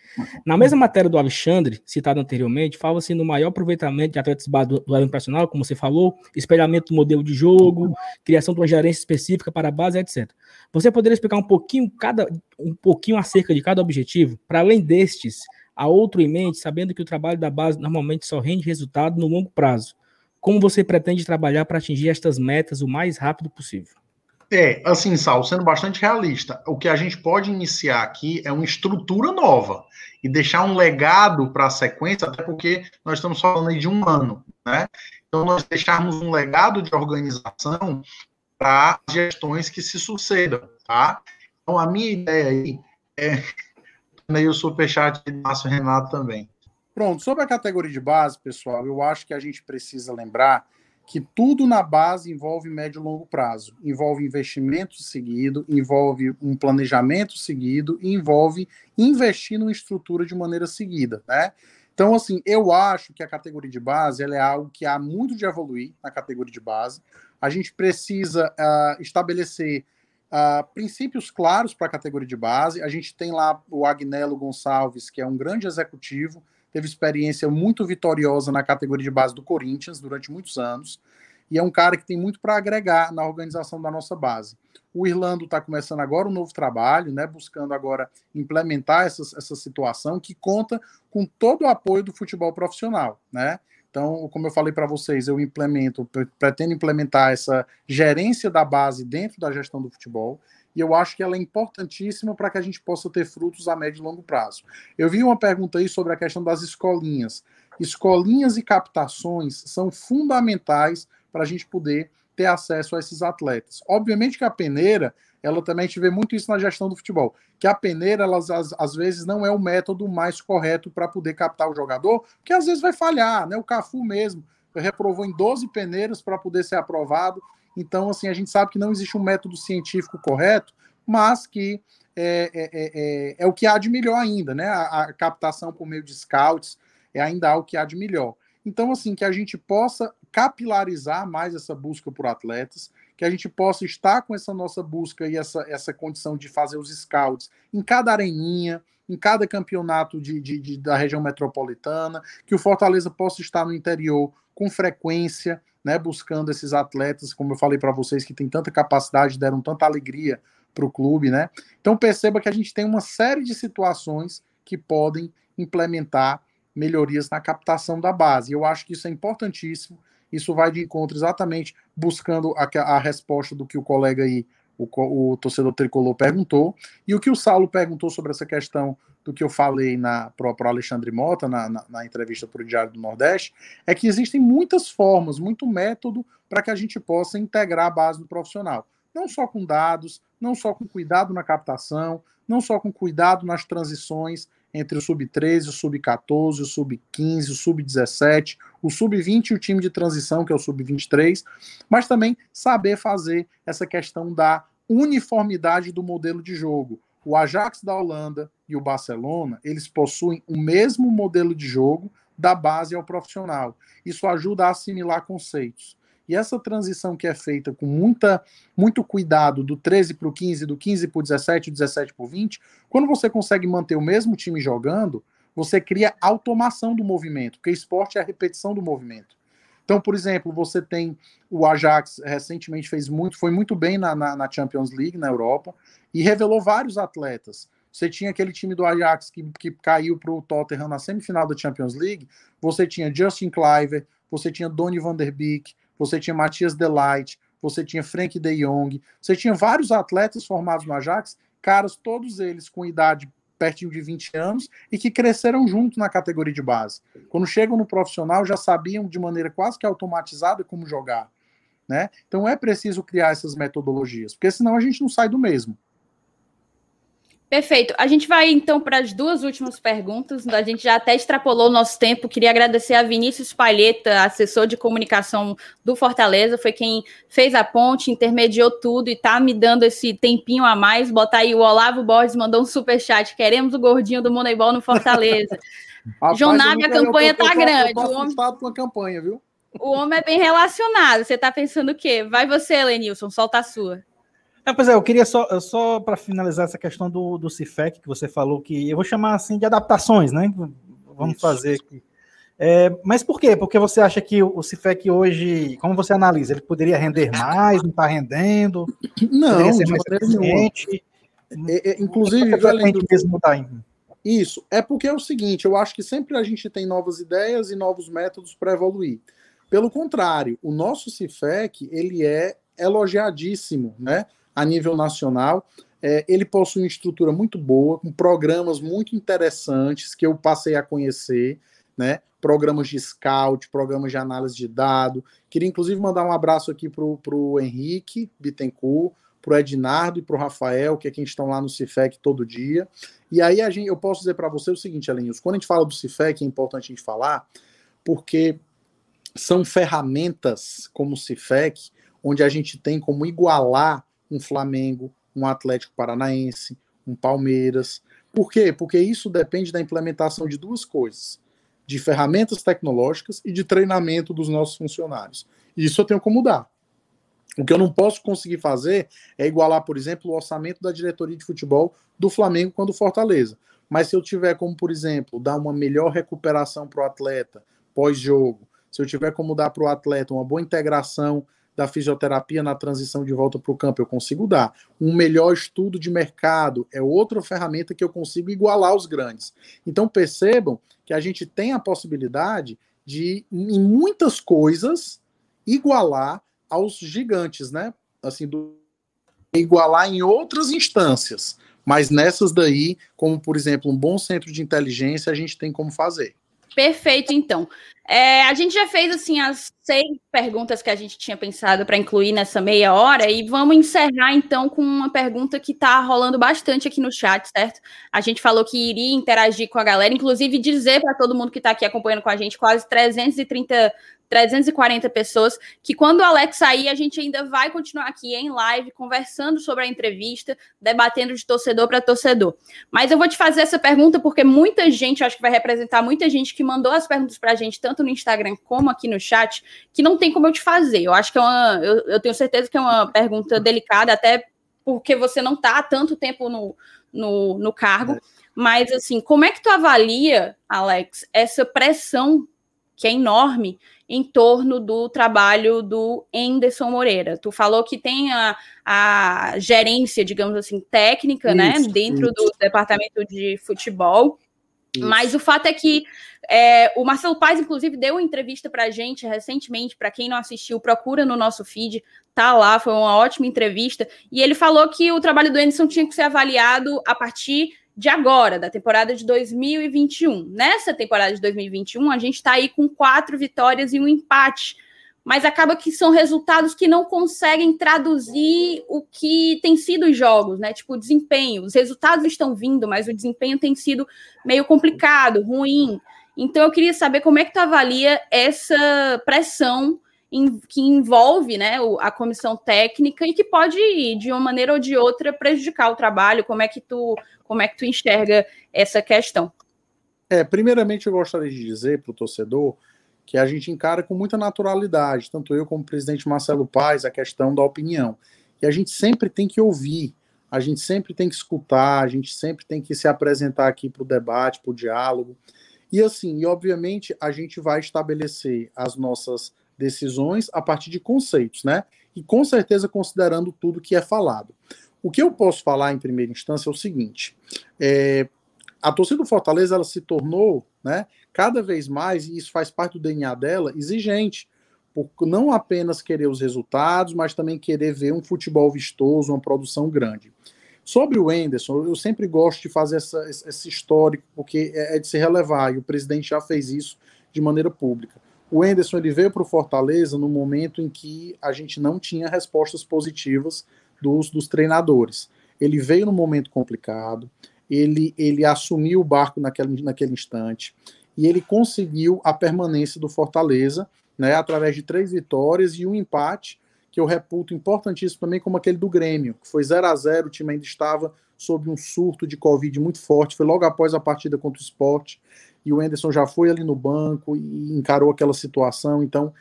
B: Na mesma matéria do Alexandre, citado anteriormente, fala-se no maior aproveitamento de atletas base do, do profissional, como você falou, espelhamento do modelo de jogo, criação de uma gerência específica para a base, etc. Você poderia explicar um pouquinho, cada, um pouquinho acerca de cada objetivo, para além destes a outro em mente, sabendo que o trabalho da base normalmente só rende resultado no longo prazo. Como você pretende trabalhar para atingir estas metas o mais rápido possível?
E: É, assim, Sal, sendo bastante realista, o que a gente pode iniciar aqui é uma estrutura nova e deixar um legado para a sequência, até porque nós estamos falando aí de um ano, né? Então, nós deixarmos um legado de organização para gestões que se sucedam, tá? Então, a minha ideia aí é aí o superchat de Márcio Renato também.
D: Pronto, sobre a categoria de base, pessoal, eu acho que a gente precisa lembrar que tudo na base envolve médio e longo prazo. Envolve investimento seguido, envolve um planejamento seguido envolve investir numa estrutura de maneira seguida, né? Então, assim, eu acho que a categoria de base é algo que há muito de evoluir na categoria de base. A gente precisa uh, estabelecer Uh, princípios claros para a categoria de base. A gente tem lá o Agnello Gonçalves, que é um grande executivo, teve experiência muito vitoriosa na categoria de base do Corinthians durante muitos anos, e é um cara que tem muito para agregar na organização da nossa base. O Irlando está começando agora um novo trabalho, né, buscando agora implementar essa, essa situação que conta com todo o apoio do futebol profissional, né? Então, como eu falei para vocês, eu implemento, pretendo implementar essa gerência da base dentro da gestão do futebol, e eu acho que ela é importantíssima para que a gente possa ter frutos a médio e longo prazo. Eu vi uma pergunta aí sobre a questão das escolinhas. Escolinhas e captações são fundamentais para a gente poder ter acesso a esses atletas. Obviamente que a peneira ela também a gente vê muito isso na gestão do futebol, que a peneira, elas, às, às vezes, não é o método mais correto para poder captar o jogador, que às vezes vai falhar, né? O Cafu mesmo reprovou em 12 peneiras para poder ser aprovado. Então, assim, a gente sabe que não existe um método científico correto, mas que é, é, é, é, é o que há de melhor ainda, né? A, a captação por meio de scouts é ainda o que há de melhor. Então, assim, que a gente possa capilarizar mais essa busca por atletas, que a gente possa estar com essa nossa busca e essa, essa condição de fazer os scouts em cada areninha, em cada campeonato de, de, de, da região metropolitana, que o Fortaleza possa estar no interior com frequência, né, buscando esses atletas, como eu falei para vocês, que têm tanta capacidade, deram tanta alegria para o clube, né? Então perceba que a gente tem uma série de situações que podem implementar melhorias na captação da base. Eu acho que isso é importantíssimo. Isso vai de encontro exatamente buscando a, a resposta do que o colega aí, o, o, torcedor tricolor, perguntou, e o que o Saulo perguntou sobre essa questão do que eu falei para o Alexandre Mota, na, na, na entrevista para o Diário do Nordeste, é que existem muitas formas, muito método para que a gente possa integrar a base do profissional. Não só com dados, não só com cuidado na captação, não só com cuidado nas transições, entre o sub-13, o sub-14, o sub-15, o sub-17, o sub-20 e o time de transição, que é o sub-23, mas também saber fazer essa questão da uniformidade do modelo de jogo. O Ajax da Holanda e o Barcelona, eles possuem o mesmo modelo de jogo da base ao profissional. Isso ajuda a assimilar conceitos. E essa transição que é feita com muita, muito cuidado do 13 para o 15, do 15 para o 17, do 17 para o 20, quando você consegue manter o mesmo time jogando, você cria automação do movimento, porque esporte é a repetição do movimento. Então, por exemplo, você tem o Ajax recentemente fez muito, foi muito bem na, na, na Champions League na Europa e revelou vários atletas. Você tinha aquele time do Ajax que, que caiu para o Tottenham na semifinal da Champions League. Você tinha Justin Cliver, você tinha Donny van der Beek, você tinha Matias Delight, você tinha Frank de Jong, você tinha vários atletas formados no Ajax, caras todos eles com idade pertinho de 20 anos e que cresceram junto na categoria de base. Quando chegam no profissional, já sabiam de maneira quase que automatizada como jogar. Né? Então é preciso criar essas metodologias, porque senão a gente não sai do mesmo.
A: Perfeito. A gente vai então para as duas últimas perguntas. A gente já até extrapolou o nosso tempo. Queria agradecer a Vinícius Palheta, assessor de comunicação do Fortaleza, foi quem fez a ponte, intermediou tudo e tá me dando esse tempinho a mais. Botar aí o Olavo Borges mandou um super chat. Queremos o gordinho do Moneyball no Fortaleza. *laughs* Rapaz, João Nave, a campanha tá grande. Eu
D: homem... com a campanha, viu?
A: O homem é bem relacionado. Você tá pensando o quê? Vai você, Lenilson, solta a sua.
C: É, pois é, eu queria só, só para finalizar essa questão do, do CIFEC, que você falou que eu vou chamar assim de adaptações, né? Vamos Isso. fazer aqui. É, mas por quê? Porque você acha que o CIFEC hoje, como você analisa, ele poderia render mais, não está rendendo?
D: Não, ser mais eficiente. É, é, inclusive, além do... mesmo mudar. Isso, é porque é o seguinte, eu acho que sempre a gente tem novas ideias e novos métodos para evoluir. Pelo contrário, o nosso CIFEC, ele é elogiadíssimo, né? A nível nacional. É, ele possui uma estrutura muito boa, com programas muito interessantes que eu passei a conhecer, né? Programas de scout, programas de análise de dado. Queria inclusive mandar um abraço aqui para o Henrique Bittencourt, para o Ednardo e para o Rafael, que é quem estão lá no Cifec todo dia. E aí a gente, eu posso dizer para você o seguinte, Alenils, quando a gente fala do Cifec, é importante a gente falar, porque são ferramentas como o Cifec, onde a gente tem como igualar um Flamengo, um Atlético Paranaense, um Palmeiras. Por quê? Porque isso depende da implementação de duas coisas: de ferramentas tecnológicas e de treinamento dos nossos funcionários. E isso eu tenho como mudar. O que eu não posso conseguir fazer é igualar, por exemplo, o orçamento da diretoria de futebol do Flamengo com o do Fortaleza. Mas se eu tiver como, por exemplo, dar uma melhor recuperação para o atleta pós-jogo, se eu tiver como dar para o atleta uma boa integração da fisioterapia na transição de volta para o campo, eu consigo dar. Um melhor estudo de mercado é outra ferramenta que eu consigo igualar os grandes. Então percebam que a gente tem a possibilidade de, em muitas coisas, igualar aos gigantes, né? Assim, do, igualar em outras instâncias. Mas nessas daí, como por exemplo, um bom centro de inteligência, a gente tem como fazer.
A: Perfeito, então. É, a gente já fez assim as seis perguntas que a gente tinha pensado para incluir nessa meia hora e vamos encerrar então com uma pergunta que está rolando bastante aqui no chat, certo? A gente falou que iria interagir com a galera, inclusive dizer para todo mundo que está aqui acompanhando com a gente, quase 330 340 pessoas, que quando o Alex sair, a gente ainda vai continuar aqui em live, conversando sobre a entrevista, debatendo de torcedor para torcedor. Mas eu vou te fazer essa pergunta porque muita gente, acho que vai representar muita gente que mandou as perguntas para a gente, tanto no Instagram como aqui no chat, que não tem como eu te fazer. Eu acho que é uma. Eu, eu tenho certeza que é uma pergunta delicada, até porque você não está há tanto tempo no, no, no cargo. Mas, assim, como é que tu avalia, Alex, essa pressão que é enorme em torno do trabalho do Enderson Moreira. Tu falou que tem a, a gerência, digamos assim, técnica, né, isso, né, dentro isso. do departamento de futebol. Isso. Mas o fato é que é, o Marcelo Paz, inclusive, deu uma entrevista para a gente recentemente. Para quem não assistiu, procura no nosso feed, tá lá, foi uma ótima entrevista. E ele falou que o trabalho do Anderson tinha que ser avaliado a partir de agora, da temporada de 2021. Nessa temporada de 2021, a gente está aí com quatro vitórias e um empate, mas acaba que são resultados que não conseguem traduzir o que tem sido os jogos, né? Tipo, o desempenho. Os resultados estão vindo, mas o desempenho tem sido meio complicado, ruim. Então, eu queria saber como é que tu avalia essa pressão em, que envolve né, a comissão técnica e que pode, de uma maneira ou de outra, prejudicar o trabalho. Como é que tu, como é que tu enxerga essa questão?
D: É, primeiramente, eu gostaria de dizer para o torcedor que a gente encara com muita naturalidade, tanto eu como o presidente Marcelo Paes, a questão da opinião. E a gente sempre tem que ouvir, a gente sempre tem que escutar, a gente sempre tem que se apresentar aqui para o debate, para o diálogo. E assim, e obviamente a gente vai estabelecer as nossas decisões a partir de conceitos, né? E com certeza considerando tudo que é falado. O que eu posso falar em primeira instância é o seguinte: é, a torcida do Fortaleza ela se tornou, né, cada vez mais, e isso faz parte do DNA dela, exigente, por não apenas querer os resultados, mas também querer ver um futebol vistoso, uma produção grande. Sobre o Enderson, eu sempre gosto de fazer essa, esse histórico, porque é, é de se relevar, e o presidente já fez isso de maneira pública. O Enderson ele veio para o Fortaleza no momento em que a gente não tinha respostas positivas dos, dos treinadores. Ele veio num momento complicado, ele, ele assumiu o barco naquele, naquele instante e ele conseguiu a permanência do Fortaleza, né, através de três vitórias e um empate, que eu reputo importantíssimo também, como aquele do Grêmio, que foi 0 a 0 o time ainda estava sob um surto de Covid muito forte, foi logo após a partida contra o esporte, e o Enderson já foi ali no banco e encarou aquela situação, então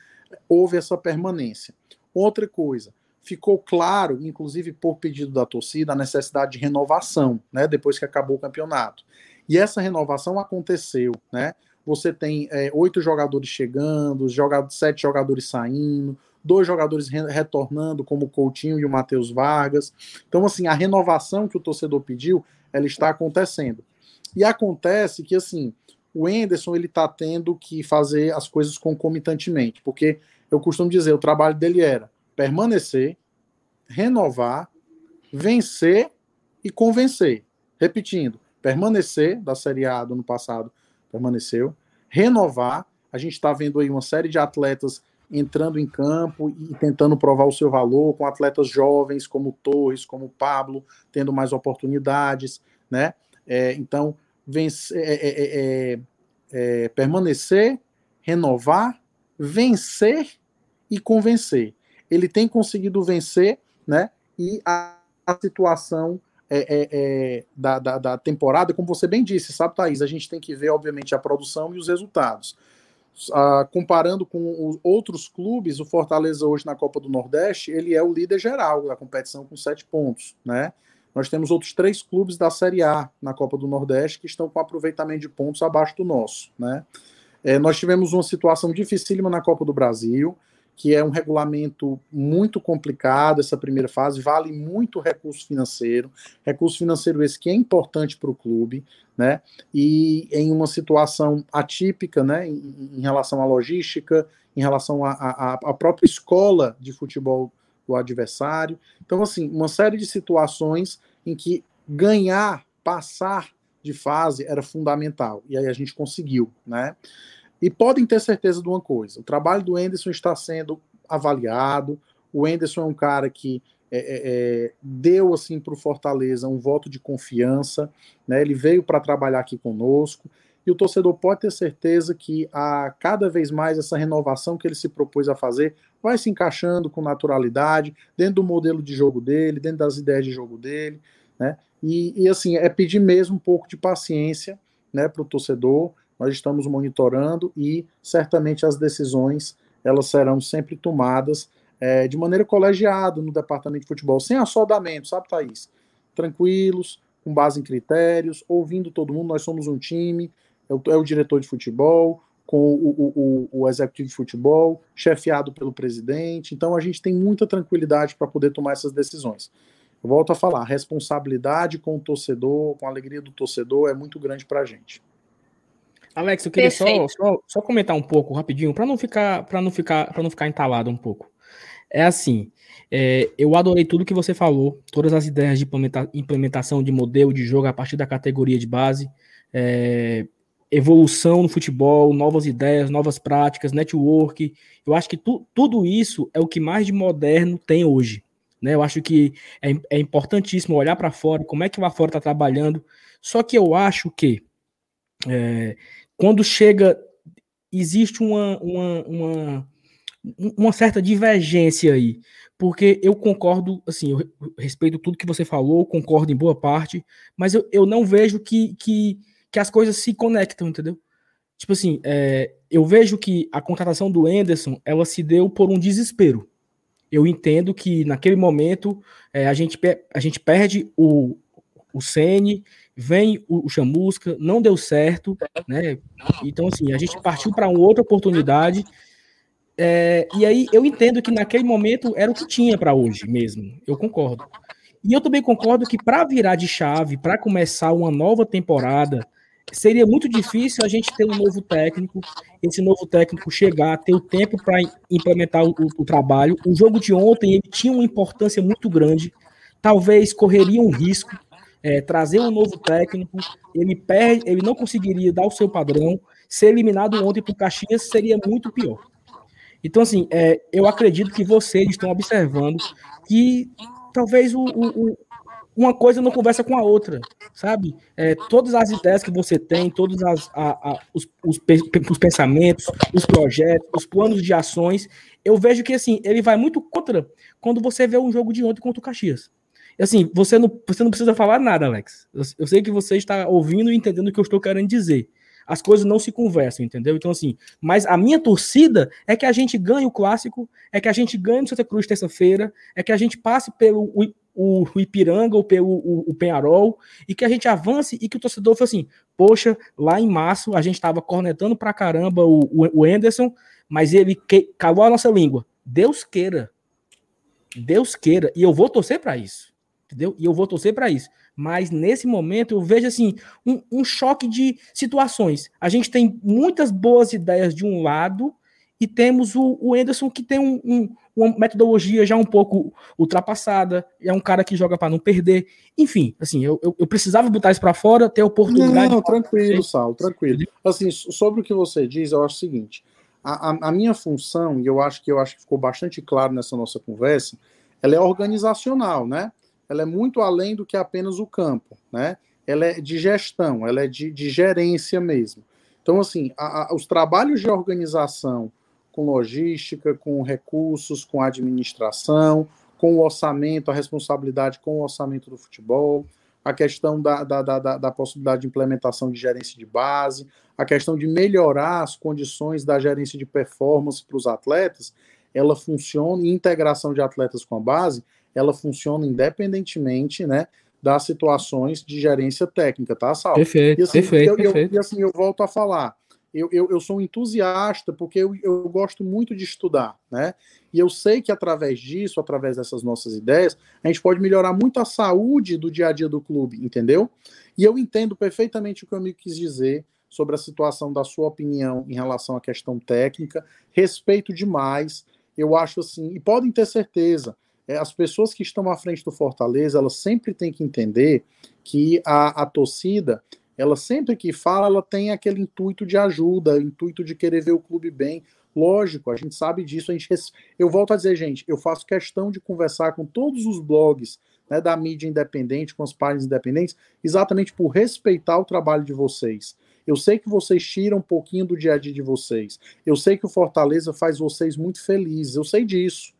D: houve essa permanência. Outra coisa, ficou claro, inclusive por pedido da torcida, a necessidade de renovação, né, depois que acabou o campeonato. E essa renovação aconteceu, né? Você tem é, oito jogadores chegando, sete jogadores saindo, dois jogadores re retornando, como o Coutinho e o Matheus Vargas. Então, assim, a renovação que o torcedor pediu, ela está acontecendo. E acontece que, assim, o Enderson, ele está tendo que fazer as coisas concomitantemente, porque eu costumo dizer, o trabalho dele era permanecer, renovar, vencer e convencer. Repetindo, permanecer da Série A do ano passado, permaneceu, renovar. A gente está vendo aí uma série de atletas entrando em campo e tentando provar o seu valor, com atletas jovens como Torres, como Pablo, tendo mais oportunidades, né? É, então, vencer, é é, é, é, é, permanecer, renovar, vencer e convencer. Ele tem conseguido vencer, né? E a, a situação da, da, da temporada, como você bem disse, sabe, Thaís? A gente tem que ver, obviamente, a produção e os resultados. Uh, comparando com os outros clubes, o Fortaleza hoje na Copa do Nordeste, ele é o líder geral da competição com sete pontos, né? Nós temos outros três clubes da Série A na Copa do Nordeste que estão com aproveitamento de pontos abaixo do nosso, né? É, nós tivemos uma situação dificílima na Copa do Brasil, que é um regulamento muito complicado, essa primeira fase, vale muito recurso financeiro, recurso financeiro esse que é importante para o clube, né? E em uma situação atípica, né, em, em relação à logística, em relação à própria escola de futebol do adversário. Então, assim, uma série de situações em que ganhar, passar de fase era fundamental. E aí a gente conseguiu, né? E podem ter certeza de uma coisa: o trabalho do Enderson está sendo avaliado. O Enderson é um cara que é, é, é deu assim para o Fortaleza um voto de confiança, né? Ele veio para trabalhar aqui conosco e o torcedor pode ter certeza que a cada vez mais essa renovação que ele se propôs a fazer vai se encaixando com naturalidade dentro do modelo de jogo dele, dentro das ideias de jogo dele, né? E, e assim é pedir mesmo um pouco de paciência, né, para o torcedor nós estamos monitorando e certamente as decisões elas serão sempre tomadas é, de maneira colegiada no departamento de futebol, sem assodamento, sabe, Thaís? Tranquilos, com base em critérios, ouvindo todo mundo, nós somos um time, é o, é o diretor de futebol, com o, o, o, executivo de futebol, chefiado pelo presidente, então a gente tem muita tranquilidade para poder tomar essas decisões. Volto a falar, responsabilidade com o torcedor, com a alegria do torcedor é muito grande para a gente.
B: Alex, eu queria só, só, só, comentar um pouco rapidinho, para não ficar para não ficar para não ficar entalado um pouco. É assim, é, eu adorei tudo que você falou, todas as ideias de implementa, implementação de modelo de jogo a partir da categoria de base, é, evolução no futebol, novas ideias, novas práticas, network. Eu acho que tu, tudo isso é o que mais de moderno tem hoje. Né? Eu acho que é, é importantíssimo olhar para fora, como é que lá fora está trabalhando. Só que eu acho que é, quando chega, existe uma, uma, uma, uma, certa divergência aí, porque eu concordo, assim, eu respeito tudo que você falou, concordo em boa parte, mas eu, eu não vejo que, que, que as coisas se conectam, entendeu? Tipo assim, é, eu vejo que a contratação do Anderson, ela se deu por um desespero. Eu entendo que naquele momento é, a, gente, a gente perde o, o Sene, vem o, o Chamusca, não deu certo, né? Então, assim, a gente partiu para uma outra oportunidade. É, e aí eu entendo que naquele momento era o que tinha para hoje mesmo. Eu concordo. E eu também concordo que para virar de chave, para começar uma nova temporada, seria muito difícil a gente ter um novo técnico, esse novo técnico chegar, ter o tempo para implementar o, o, trabalho. O jogo de ontem ele tinha uma importância muito grande talvez correria um risco é, trazer um novo técnico, ele perde, ele não conseguiria dar o seu padrão, ser eliminado ontem para o Caxias seria muito pior. Então, assim, é, eu acredito que vocês estão observando que talvez o, o, uma coisa não conversa com a outra, sabe? É, todas as ideias que você tem, todos as, a, a, os, os, os, pensamentos, os projetos, os planos de ações, eu vejo que assim ele vai muito contra quando você vê um jogo de ontem contra o Caxias. Assim, você não, você não precisa falar nada, Alex. Eu, eu sei que você está ouvindo e entendendo o que eu estou querendo dizer as coisas não se conversam, entendeu? Então, assim, mas a minha torcida é que a gente ganhe o clássico, é que a gente ganhe no Santa Cruz terça-feira, é que a gente passe pelo o, o, Ipiranga ou pelo o, o, Penharol e que a gente avance e que o torcedor foi assim, poxa, lá em março a gente estava cornetando pra caramba o, o, o Anderson, mas ele que, calou a nossa língua. Deus queira. Deus queira. E eu vou torcer para isso. Entendeu? E eu vou torcer para isso mas nesse momento eu vejo assim um, um, choque de situações. A gente tem muitas boas ideias de um lado e temos o, o Anderson que tem um, um, uma metodologia já um pouco ultrapassada, é um cara que joga para não perder. Enfim, assim, eu, eu, eu precisava botar isso para fora, ter oportunidade.
D: Não, tranquilo, Sal, tranquilo. Assim, sobre o que você diz, eu acho o seguinte: a, a, a minha função, e eu acho que eu acho que ficou bastante claro nessa nossa conversa, ela é organizacional, né? Ela é muito além do que apenas o campo, né? Ela é de gestão, ela é de, de gerência mesmo. Então, assim, a, a, os trabalhos de organização com logística, com recursos, com administração, com o orçamento, a responsabilidade com o orçamento do futebol, a questão da, da, da, da, possibilidade de implementação de gerência de base, a questão de melhorar as condições da gerência de performance para os atletas, ela funciona, e integração de atletas com a base, ela funciona independentemente, né, das situações de gerência técnica, tá, Sal?
B: Perfeito,
D: e assim,
B: perfeito,
D: eu,
B: perfeito.
D: Eu, e assim, eu volto a falar, eu, eu, eu sou um entusiasta porque eu, eu gosto muito de estudar, né? E eu sei que através disso, através dessas nossas ideias, a gente pode melhorar muito a saúde do dia a dia do clube, entendeu? E eu entendo perfeitamente o que o amigo quis dizer sobre a situação da sua opinião em relação à questão técnica, respeito demais, eu acho assim, e podem ter certeza, é, as pessoas que estão à frente do Fortaleza, elas sempre têm que entender que a, a torcida, ela sempre que fala, ela tem aquele intuito de ajuda, intuito de querer ver o clube bem. Lógico, a gente sabe disso. A gente, eu volto a dizer, gente, eu faço questão de conversar com todos os blogs né, da mídia independente, com as páginas independentes, exatamente por respeitar o trabalho de vocês. Eu sei que vocês tiram um pouquinho do dia a dia de vocês. Eu sei que o Fortaleza faz vocês muito felizes. Eu sei disso.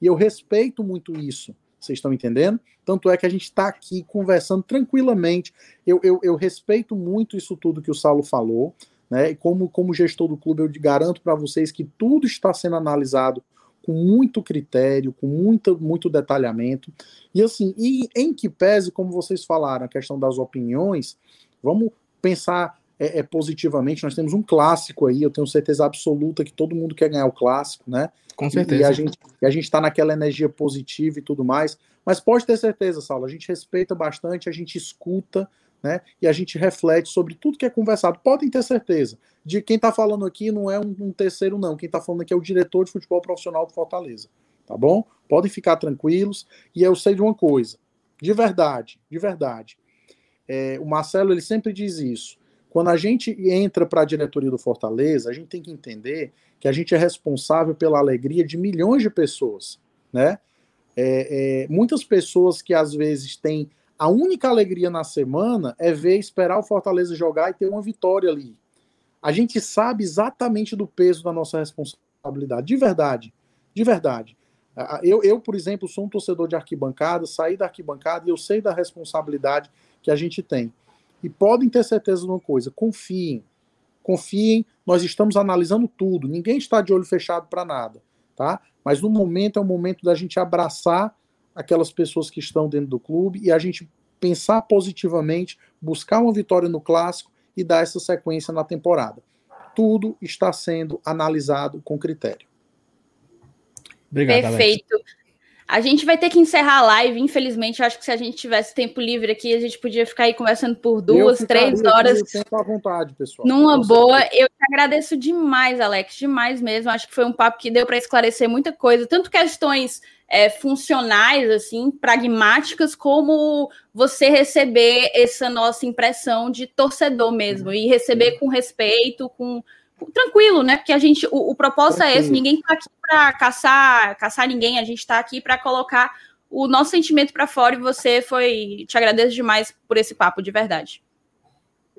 D: E eu respeito muito isso. Vocês estão entendendo? Tanto é que a gente está aqui conversando tranquilamente. Eu, eu, eu, respeito muito isso tudo que o Saulo falou. Né? E como, como gestor do clube, eu garanto para vocês que tudo está sendo analisado com muito critério, com muito, muito detalhamento. E assim, e em que pese, como vocês falaram, a questão das opiniões, vamos pensar é, é, positivamente. Nós temos um clássico aí, eu tenho certeza absoluta que todo mundo quer ganhar o clássico, né?
B: Com certeza.
D: E, a gente e a gente está naquela energia positiva e tudo mais. Mas pode ter certeza, Saulo, a gente respeita bastante, a gente escuta, né? E a gente reflete sobre tudo que é conversado. Podem ter certeza. De quem está falando aqui não é um, um terceiro, não. Quem está falando aqui é o diretor de futebol profissional do Fortaleza. Tá bom? Podem ficar tranquilos. E eu sei de uma coisa. De verdade, de verdade. É, o Marcelo ele sempre diz isso. Quando a gente entra para a diretoria do Fortaleza, a gente tem que entender que a gente é responsável pela alegria de milhões de pessoas, né? É, é, muitas pessoas que às vezes têm a única alegria na semana é ver, esperar o Fortaleza jogar e ter uma vitória ali. A gente sabe exatamente do peso da nossa responsabilidade, de verdade, de verdade. Eu, eu, por exemplo, sou um torcedor de arquibancada, saí da arquibancada e eu sei da responsabilidade que a gente tem. E podem ter certeza de uma coisa: confiem. Confiem, nós estamos analisando tudo, ninguém está de olho fechado para nada, tá? Mas no momento é o momento da gente abraçar aquelas pessoas que estão dentro do clube e a gente pensar positivamente, buscar uma vitória no clássico e dar essa sequência na temporada. Tudo está sendo analisado com critério.
A: Obrigado, Perfeito. Alex. A gente vai ter que encerrar a live, infelizmente. Eu acho que se a gente tivesse tempo livre aqui, a gente podia ficar aí conversando por duas, três horas.
D: à vontade, pessoal.
A: Numa boa. Eu te agradeço demais, Alex, demais mesmo. Acho que foi um papo que deu para esclarecer muita coisa, tanto questões é, funcionais, assim, pragmáticas, como você receber essa nossa impressão de torcedor mesmo, e receber com respeito, com tranquilo, né? Porque a gente, o, o propósito tranquilo. é esse, ninguém está aqui para caçar, caçar ninguém, a gente está aqui para colocar o nosso sentimento para fora e você foi, te agradeço demais por esse papo, de verdade.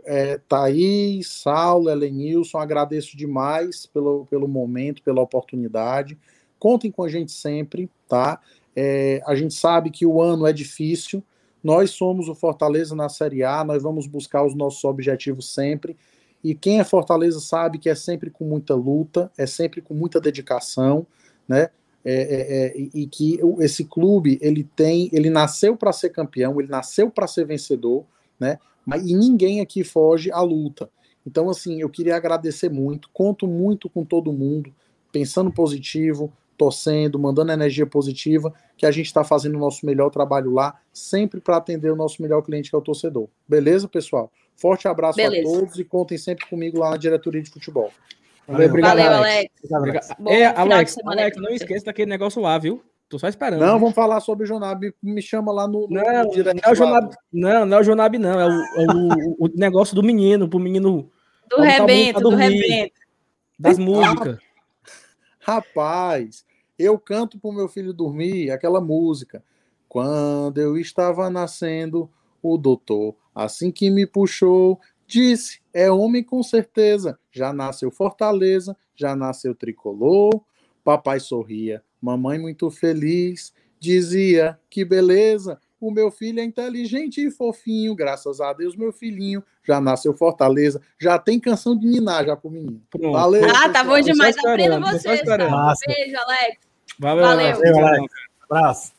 D: É, Thaís, Saulo, Helenilson, agradeço demais pelo, pelo momento, pela oportunidade. Contem com a gente sempre, tá? É, a gente sabe que o ano é difícil. Nós somos o Fortaleza na Série A, nós vamos buscar os nossos objetivos sempre. E quem é Fortaleza sabe que é sempre com muita luta, é sempre com muita dedicação, né? É, é, é, e que esse clube ele tem, ele nasceu para ser campeão, ele nasceu para ser vencedor, né? Mas e ninguém aqui foge à luta. Então assim, eu queria agradecer muito, conto muito com todo mundo, pensando positivo, torcendo, mandando energia positiva, que a gente está fazendo o nosso melhor trabalho lá, sempre para atender o nosso melhor cliente, que é o torcedor. Beleza, pessoal? Forte abraço Beleza. a todos e contem sempre comigo lá na diretoria de futebol.
A: Valeu, obrigado, Valeu Alex. Alex.
F: É, Alex, Alex, não esqueça daquele negócio lá, viu? Tô só esperando.
D: Não, vamos falar sobre o Jonab. Me, me chama lá no.
F: Não, no não, é o Jonab, não, não é o Jonab, não. É o, é o, o negócio do menino, pro menino.
A: Do rebento, do rebento.
F: Das músicas.
D: Rapaz, eu canto pro meu filho dormir aquela música. Quando eu estava nascendo, o doutor, assim que me puxou, disse: é homem com certeza. Já nasceu Fortaleza, já nasceu tricolor. Papai sorria, mamãe muito feliz, dizia: que beleza. O meu filho é inteligente e fofinho, graças a Deus, meu filhinho já nasceu Fortaleza, já tem canção de Ninar já pro menino.
A: Pronto. Valeu. Ah, pessoal. tá bom demais. Aprenda vocês. Tá? Beijo, Alex.
F: Valeu, Valeu. Valeu Alex. Abraço.